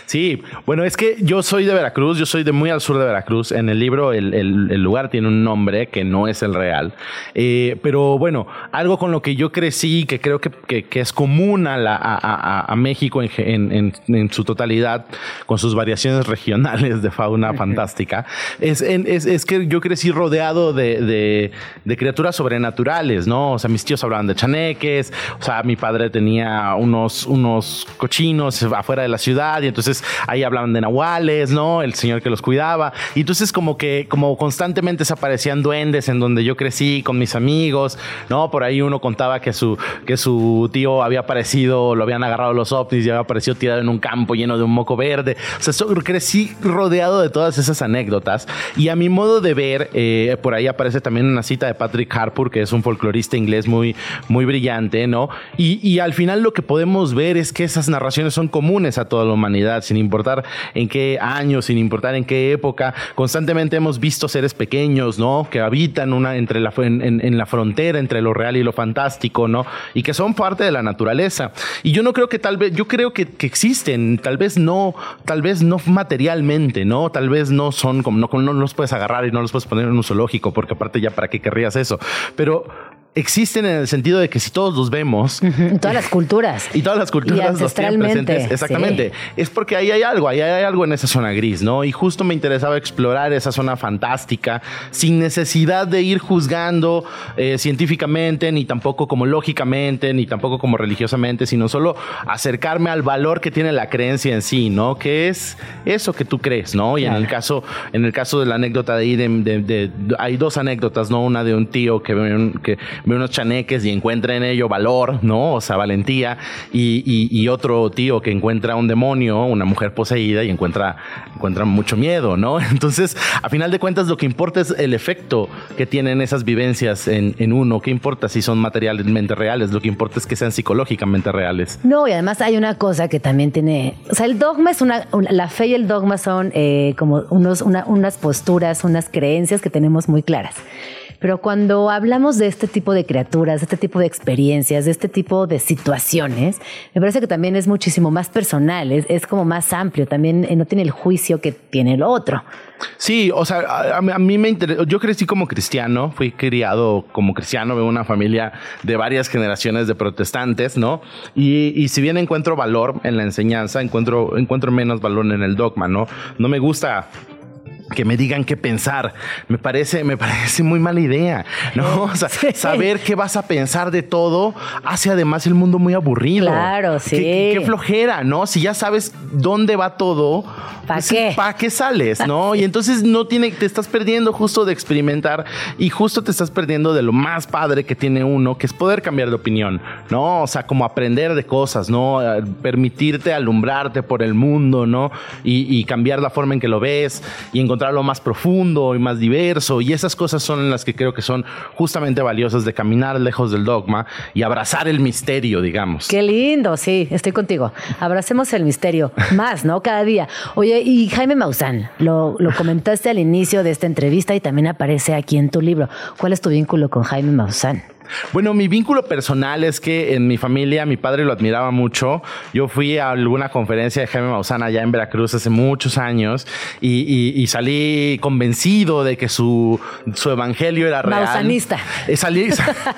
Sí, bueno, es que yo soy de Veracruz, yo soy de muy al sur de Veracruz. En el libro el, lugar tiene un nombre que no es el real. Eh, pero bueno, algo con lo que yo crecí, que creo que, que, es común a, la, a, a, México en, en, en, su totalidad, con sus variaciones regionales de fauna fantástica, es, es, es, que yo crecí rodeado de, de, de, criaturas sobrenaturales, ¿no? O sea, mis tíos hablaban de chaneques, o sea, mi padre tenía unos, unos cochinos afuera de la ciudad y entonces ahí hablaban de nahuales, ¿no? El señor que los cuidaba. Y entonces como que, como constantemente se aparecían duendes en donde yo crecí con mis amigos, ¿no? Por ahí uno contaba que su, que su tío había aparecido, lo habían agarrado los ovnis y había aparecido tirado en un campo lleno de un moco verde. O sea, crecí rodeado de todas esas anécdotas. Y a mi modo de ver, eh, por ahí aparece también una cita de Patrick Harpur, que es un folclorista inglés muy, muy brillante, ¿no? Y, y al final lo que podemos ver es que esas narraciones son comunes a toda la humanidad, sin importar en qué año, sin importar en qué época. Constantemente hemos visto seres pequeños, ¿no? Que habitan una, entre la, en, la frontera entre lo real y lo fantástico, ¿no? Y que son parte de la naturaleza. Y yo no creo que tal vez, yo creo que, existen, tal vez no, tal vez no materialmente, ¿no? Tal vez no son como, no, no los puedes agarrar y no los puedes poner en un zoológico, porque aparte ya para qué querrías eso. Pero existen en el sentido de que si todos los vemos.
En todas las culturas.
Y todas las culturas los tienen presentes. Exactamente. Es porque ahí hay algo, ahí hay algo en esa zona gris, ¿no? Y justo me interesaba explorar esa zona fantástica sin necesidad de ir juzgando eh, científicamente, ni tampoco como lógicamente, ni tampoco como religiosamente, sino solo acercarme al valor que tiene la creencia en sí, ¿no? Que es eso que tú crees, ¿no? Y en el caso, en el caso de la anécdota de ahí, de, hay dos anécdotas, ¿no? Una de un tío que, que ve unos chaneques y encuentra en ello valor, ¿no? O sea, valentía. Y, otro tío que encuentra un demonio, una mujer poseída y encuentra, encuentra mucho miedo, ¿no? Entonces, a final de cuentas, lo que importa es el efecto que tienen esas vivencias en, uno. ¿Qué importa si son materialmente reales? Lo que importa es que sean psicológicamente reales.
No, y además hay una cosa que también tiene. O sea, el dogma es una. la fe y el dogma son eh, como unos, unas posturas, unas creencias que tenemos muy claras. Pero cuando hablamos de este tipo de criaturas, de este tipo de experiencias, de este tipo de situaciones, me parece que también es muchísimo más personal, es, como más amplio, también eh, no tiene el juicio que tiene el otro.
Sí, o sea, a, mí me interesa, yo crecí como cristiano, fui criado como cristiano, de una familia de varias generaciones de protestantes, ¿no? Y, y, si bien encuentro valor en la enseñanza, encuentro, encuentro menos valor en el dogma, ¿no? No me gusta que me digan qué pensar. Me parece, me parece muy mala idea, ¿no? O sea, saber qué vas a pensar de todo hace además el mundo muy aburrido.
Claro, sí.
Qué, flojera, ¿no? Si ya sabes dónde va todo,
¿para pues, qué?
¿Para qué sales, no? Y entonces no tiene, te estás perdiendo justo de experimentar y justo te estás perdiendo de lo más padre que tiene uno, que es poder cambiar de opinión, ¿no? O sea, como aprender de cosas, ¿no? Permitirte alumbrarte por el mundo, ¿no? Y, y cambiar la forma en que lo ves y encontrar encontrarlo más profundo y más diverso. Y esas cosas son las que creo que son justamente valiosas de caminar lejos del dogma y abrazar el misterio, digamos.
Qué lindo, sí, estoy contigo. Abracemos el misterio más, ¿no? Cada día. Oye, y Jaime Maussan, lo, lo comentaste al inicio de esta entrevista y también aparece aquí en tu libro. ¿Cuál es tu vínculo con Jaime Maussan?
Bueno, mi vínculo personal es que en mi familia mi padre lo admiraba mucho. Yo fui a alguna conferencia de Jaime Maussan allá en Veracruz hace muchos años y, salí convencido de que su, su evangelio era real.
Mausanista.
Eh, salí,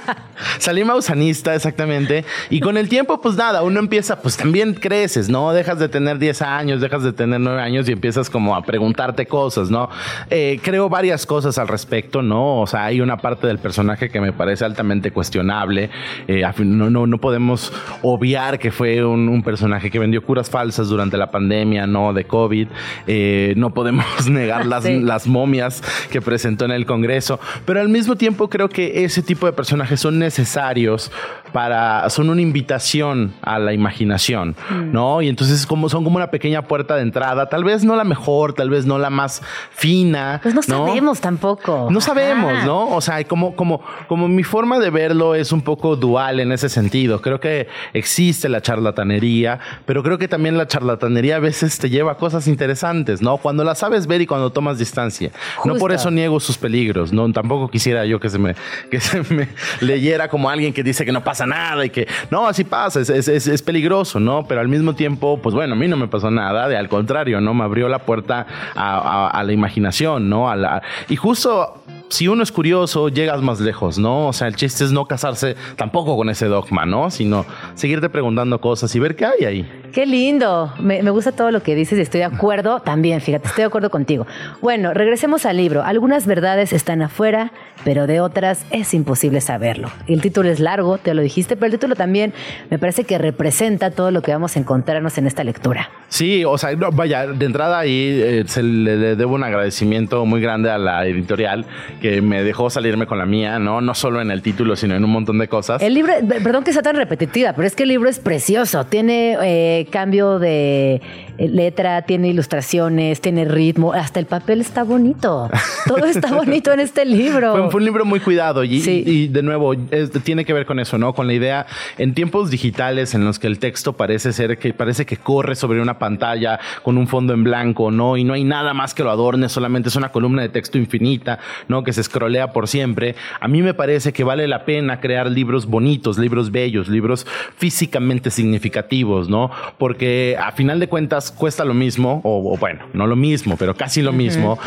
salí mausanista, exactamente. Y con el tiempo, pues nada, uno empieza, pues también creces, ¿no? Dejas de tener 10 años, dejas de tener 9 años y empiezas como a preguntarte cosas, ¿no? Eh, creo varias cosas al respecto, ¿no? O sea, hay una parte del personaje que me parece altamente cuestionable. Eh, no, no, no podemos obviar que fue un, personaje que vendió curas falsas durante la pandemia, no de COVID. Eh, no podemos negar las, las momias que presentó en el Congreso, pero al mismo tiempo creo que ese tipo de personajes son necesarios para, son una invitación a la imaginación, mm. ¿no? Y entonces como, son como una pequeña puerta de entrada, tal vez no la mejor, tal vez no la más fina.
Pues no, sabemos tampoco.
No sabemos, ¿no? O sea, como, como, como mi forma de verlo es un poco dual en ese sentido. Creo que existe la charlatanería, pero creo que también la charlatanería a veces te lleva a cosas interesantes, ¿no? Cuando la sabes ver y cuando tomas distancia. No por eso niego sus peligros, ¿no? Tampoco quisiera yo que se me, que se me leyera como alguien que dice que no pasa nada y que no, así pasa, es, es, es peligroso, ¿no? Pero al mismo tiempo, pues bueno, a mí no me pasó nada, de al contrario, ¿no? Me abrió la puerta a, a, la imaginación, ¿no? A la, y justo si uno es curioso, llegas más lejos, ¿no? O sea, el chiste es no casarse tampoco con ese dogma, ¿no? Sino seguirte preguntando cosas y ver qué hay ahí.
Qué lindo. Me, me, gusta todo lo que dices y estoy de acuerdo también, fíjate, estoy de acuerdo contigo. Bueno, regresemos al libro. Algunas verdades están afuera, pero de otras es imposible saberlo. El título es largo, te lo dijiste, pero el título también me parece que representa todo lo que vamos a encontrarnos en esta lectura.
Sí, o sea, vaya, de entrada ahí eh, se le debo un agradecimiento muy grande a la editorial que me dejó salirme con la mía, ¿no? No solo en el título, sino en un montón de cosas.
El libro, perdón que sea tan repetitiva, pero es que el libro es precioso. Tiene eh, cambio de eh, letra, tiene ilustraciones, tiene ritmo, hasta el papel está bonito. Todo está bonito en este libro.
Fue, un libro muy cuidado y, y de nuevo tiene que ver con eso, ¿no? Con la idea en tiempos digitales en los que el texto parece ser que parece que corre sobre una pantalla con un fondo en blanco, ¿no? Y no hay nada más que lo adorne, solamente es una columna de texto infinita, ¿no? Que se escrolea por siempre. A mí me parece que vale la pena crear libros bonitos, libros bellos, libros físicamente significativos, ¿no? Porque a final de cuentas cuesta lo mismo, o, bueno, no lo mismo, pero casi lo mismo,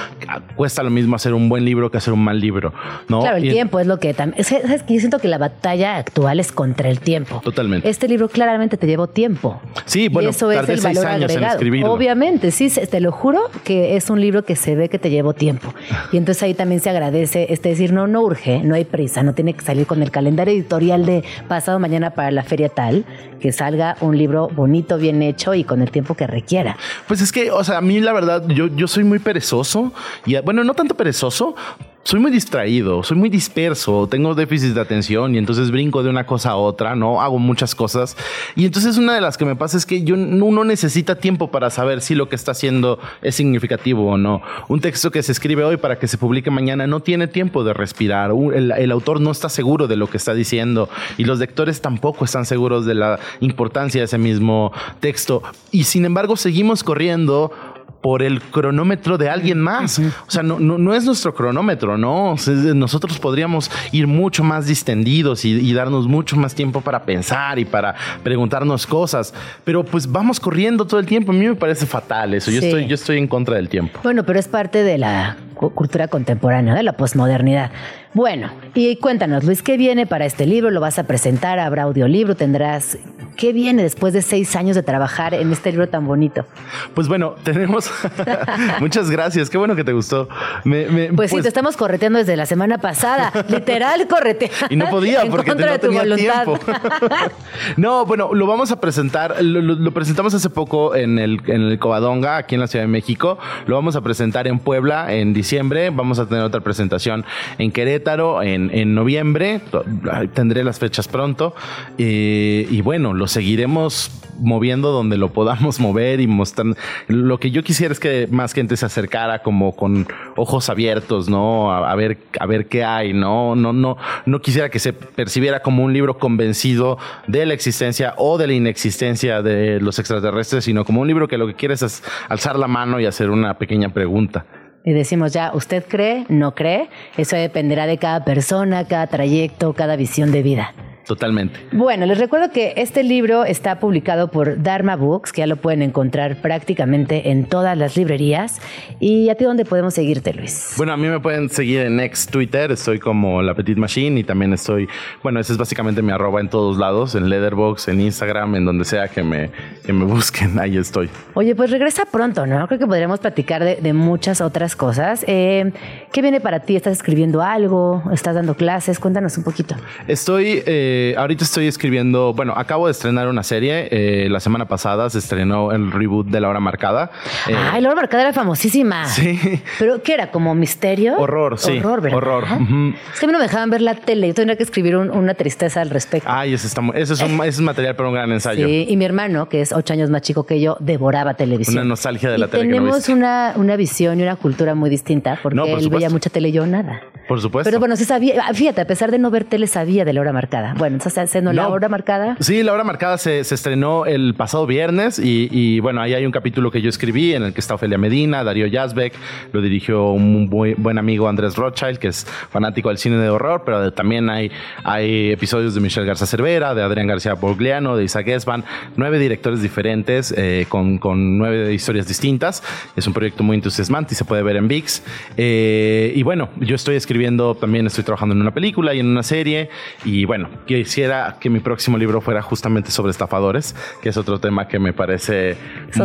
cuesta lo mismo hacer un buen libro que hacer un mal libro, ¿no?
Claro, el tiempo es lo que también... ¿Sabes que Yo siento que la batalla actual es contra el tiempo.
Totalmente.
Este libro claramente te llevó tiempo.
Sí, bueno, y eso es el valor años agregado. En escribirlo.
Obviamente, sí, te lo juro que es un libro que se ve que te llevó tiempo. Y entonces ahí también se agradece, este decir, no, no urge, no hay prisa, no tiene que salir con el calendario editorial de pasado mañana para la feria tal, que salga un libro bonito, bien hecho y con el tiempo que requiera.
Pues es que, o sea, a mí la verdad, yo, yo soy muy perezoso y bueno, no tanto perezoso, soy muy distraído, soy muy disperso, tengo déficit de atención y entonces brinco de una cosa a otra, ¿no? Hago muchas cosas. Y entonces una de las que me pasa es que yo, uno necesita tiempo para saber si lo que está haciendo es significativo o no. Un texto que se escribe hoy para que se publique mañana no tiene tiempo de respirar. El, el autor no está seguro de lo que está diciendo y los lectores tampoco están seguros de la importancia de ese mismo texto. Y sin embargo seguimos corriendo por el cronómetro de alguien más. O sea, no, no, es nuestro cronómetro, ¿no? nosotros podríamos ir mucho más distendidos y, darnos mucho más tiempo para pensar y para preguntarnos cosas. Pero pues vamos corriendo todo el tiempo. A mí me parece fatal eso. Yo, estoy, yo estoy en contra del tiempo.
Bueno, pero es parte de la cultura contemporánea, de la posmodernidad. Bueno, y cuéntanos, Luis, ¿qué viene para este libro? ¿Lo vas a presentar? ¿Habrá audiolibro? ¿Tendrás ¿Qué viene después de seis años de trabajar en este libro tan bonito?
Pues bueno, tenemos. Muchas gracias. Qué bueno que te gustó.
pues, sí, pues te estamos correteando desde la semana pasada. Literal correteando.
Y no podía porque no tenía tiempo. no, bueno, lo vamos a presentar. Lo, presentamos hace poco en el, en el Covadonga, aquí en la Ciudad de México. Lo vamos a presentar en Puebla en diciembre. Vamos a tener otra presentación en Querétaro en, noviembre. Tendré las fechas pronto. Y bueno, los seguiremos moviendo donde lo podamos mover y mostrar. Lo que yo quisiera es que más gente se acercara como con ojos abiertos, ¿no? A, ver, a ver qué hay, ¿no? No, no, no quisiera que se percibiera como un libro convencido de la existencia o de la inexistencia de los extraterrestres, sino como un libro que lo que quiere es alzar la mano y hacer una pequeña pregunta.
Y decimos ya, ¿usted cree? ¿No cree? Eso dependerá de cada persona, cada trayecto, cada visión de vida.
Totalmente.
Bueno, les recuerdo que este libro está publicado por Dharma Books, que ya lo pueden encontrar prácticamente en todas las librerías. ¿Y a ti dónde podemos seguirte, Luis?
Bueno, a mí me pueden seguir en ex Twitter, estoy como La Petite Machine y también estoy, bueno, ese es básicamente mi arroba en todos lados, en Leatherbox, en Instagram, en donde sea que me, que me busquen, ahí estoy.
Oye, pues regresa pronto, ¿no? Creo que podríamos platicar de, muchas otras cosas. Eh, ¿Qué viene para ti? ¿Estás escribiendo algo? ¿Estás dando clases? Cuéntanos un poquito.
Estoy... Eh, eh, ahorita estoy escribiendo, bueno, acabo de estrenar una serie. Eh, la semana pasada se estrenó el reboot de La Hora Marcada.
Eh, Ay, La Hora Marcada era famosísima.
Sí.
¿Pero qué era? ¿Como misterio?
Horror, sí.
Horror, ¿verdad?
Horror.
Es que a mí no me dejaban ver la tele. Yo tendría que escribir una tristeza al respecto.
Ay, ese, está, ese, es un, es material para un gran ensayo.
Sí, y mi hermano, que es ocho años más chico que yo, devoraba televisión.
Una nostalgia de la tele.
Tenemos una, una visión y una cultura muy distinta porque él veía mucha tele y yo nada.
Por supuesto.
Pero bueno, se sabía, fíjate, a pesar de no ver tele, sabía de la hora marcada. Bueno, entonces haciendo la hora marcada?
Sí, la hora marcada se, estrenó el pasado viernes y, bueno, ahí hay un capítulo que yo escribí en el que está Ofelia Medina, Darío Yazbek, lo dirigió un muy buen amigo Andrés Rothschild, que es fanático del cine de horror, pero también hay, hay episodios de Michelle Garza Cervera, de Adrián García Borgliano, de Isaac Esban, nueve directores diferentes eh, con, con, nueve historias distintas. Es un proyecto muy entusiasmante y se puede ver en VIX. Eh, y bueno, yo estoy escribiendo, también estoy trabajando en una película y en una serie. Y bueno, quisiera que mi próximo libro fuera justamente sobre estafadores, que es otro tema que me parece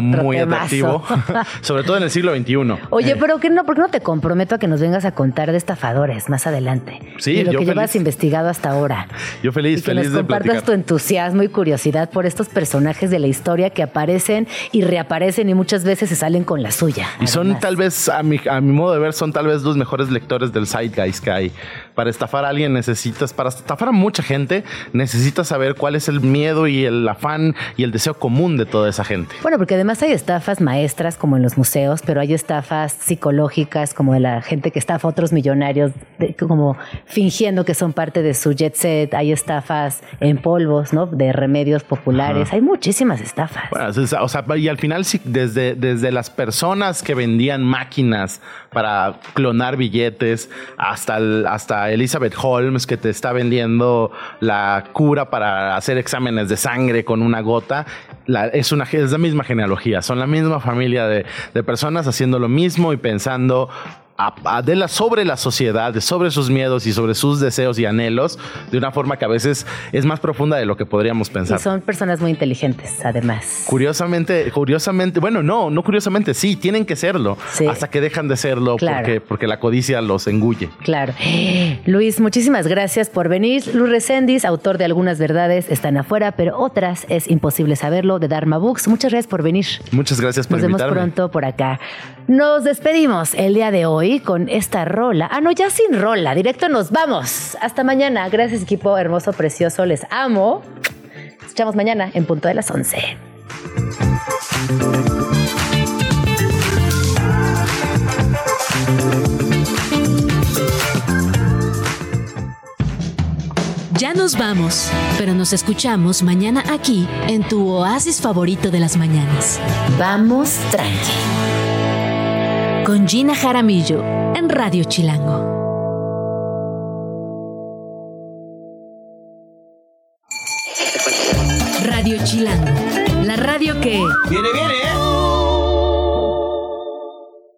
muy atractivo, sobre todo en el siglo XXI.
Oye, eh, pero que no, ¿por qué no te comprometo a que nos vengas a contar de estafadores más adelante?
Sí,
y lo que llevas investigado hasta ahora.
Yo feliz,
y que
feliz
nos compartas tu entusiasmo y curiosidad por estos personajes de la historia que aparecen y reaparecen y muchas veces se salen con la suya.
Y son tal vez, a mi, a mi modo de ver, son tal vez los mejores lectores del Zeitgeist que hay. Para estafar a alguien necesitas, para estafar a mucha gente, necesitas saber cuál es el miedo y el afán y el deseo común de toda esa gente.
Bueno, porque además hay estafas maestras como en los museos, pero hay estafas psicológicas como de la gente que estafa a otros millonarios, como fingiendo que son parte de su jet set. Hay estafas en polvos, ¿no? De remedios populares. Hay muchísimas estafas.
Bueno, o sea, y al final, desde, desde las personas que vendían máquinas para clonar billetes, hasta, hasta Elizabeth Holmes que te está vendiendo la cura para hacer exámenes de sangre con una gota. es, una, es la misma genealogía, son la misma familia de, de personas haciendo lo mismo y pensando Adela sobre la sociedad, sobre sus miedos y sobre sus deseos y anhelos de una forma que a veces es más profunda de lo que podríamos pensar.
Y son personas muy inteligentes, además.
Curiosamente, curiosamente, bueno, no, no curiosamente, sí, tienen que serlo hasta que dejan de serlo porque, porque la codicia los engulle.
Claro. Luis, muchísimas gracias por venir. Luis Recendis, autor de Algunas Verdades están afuera, pero otras es imposible saberlo, de Dharma Books. Muchas gracias por venir.
Muchas gracias por
Nos vemos pronto por acá. Nos despedimos el día de hoy con esta rola. Ah, no, ya sin rola. Directo nos vamos. Hasta mañana. Gracias, equipo hermoso, precioso. Les amo. Escuchamos mañana en punto de las 11.
Ya nos vamos, pero nos escuchamos mañana aquí en tu oasis favorito de las mañanas.
Vamos tranqui
con Gina Jaramillo en Radio Chilango. Radio Chilango, la radio que...
¡Viene, viene!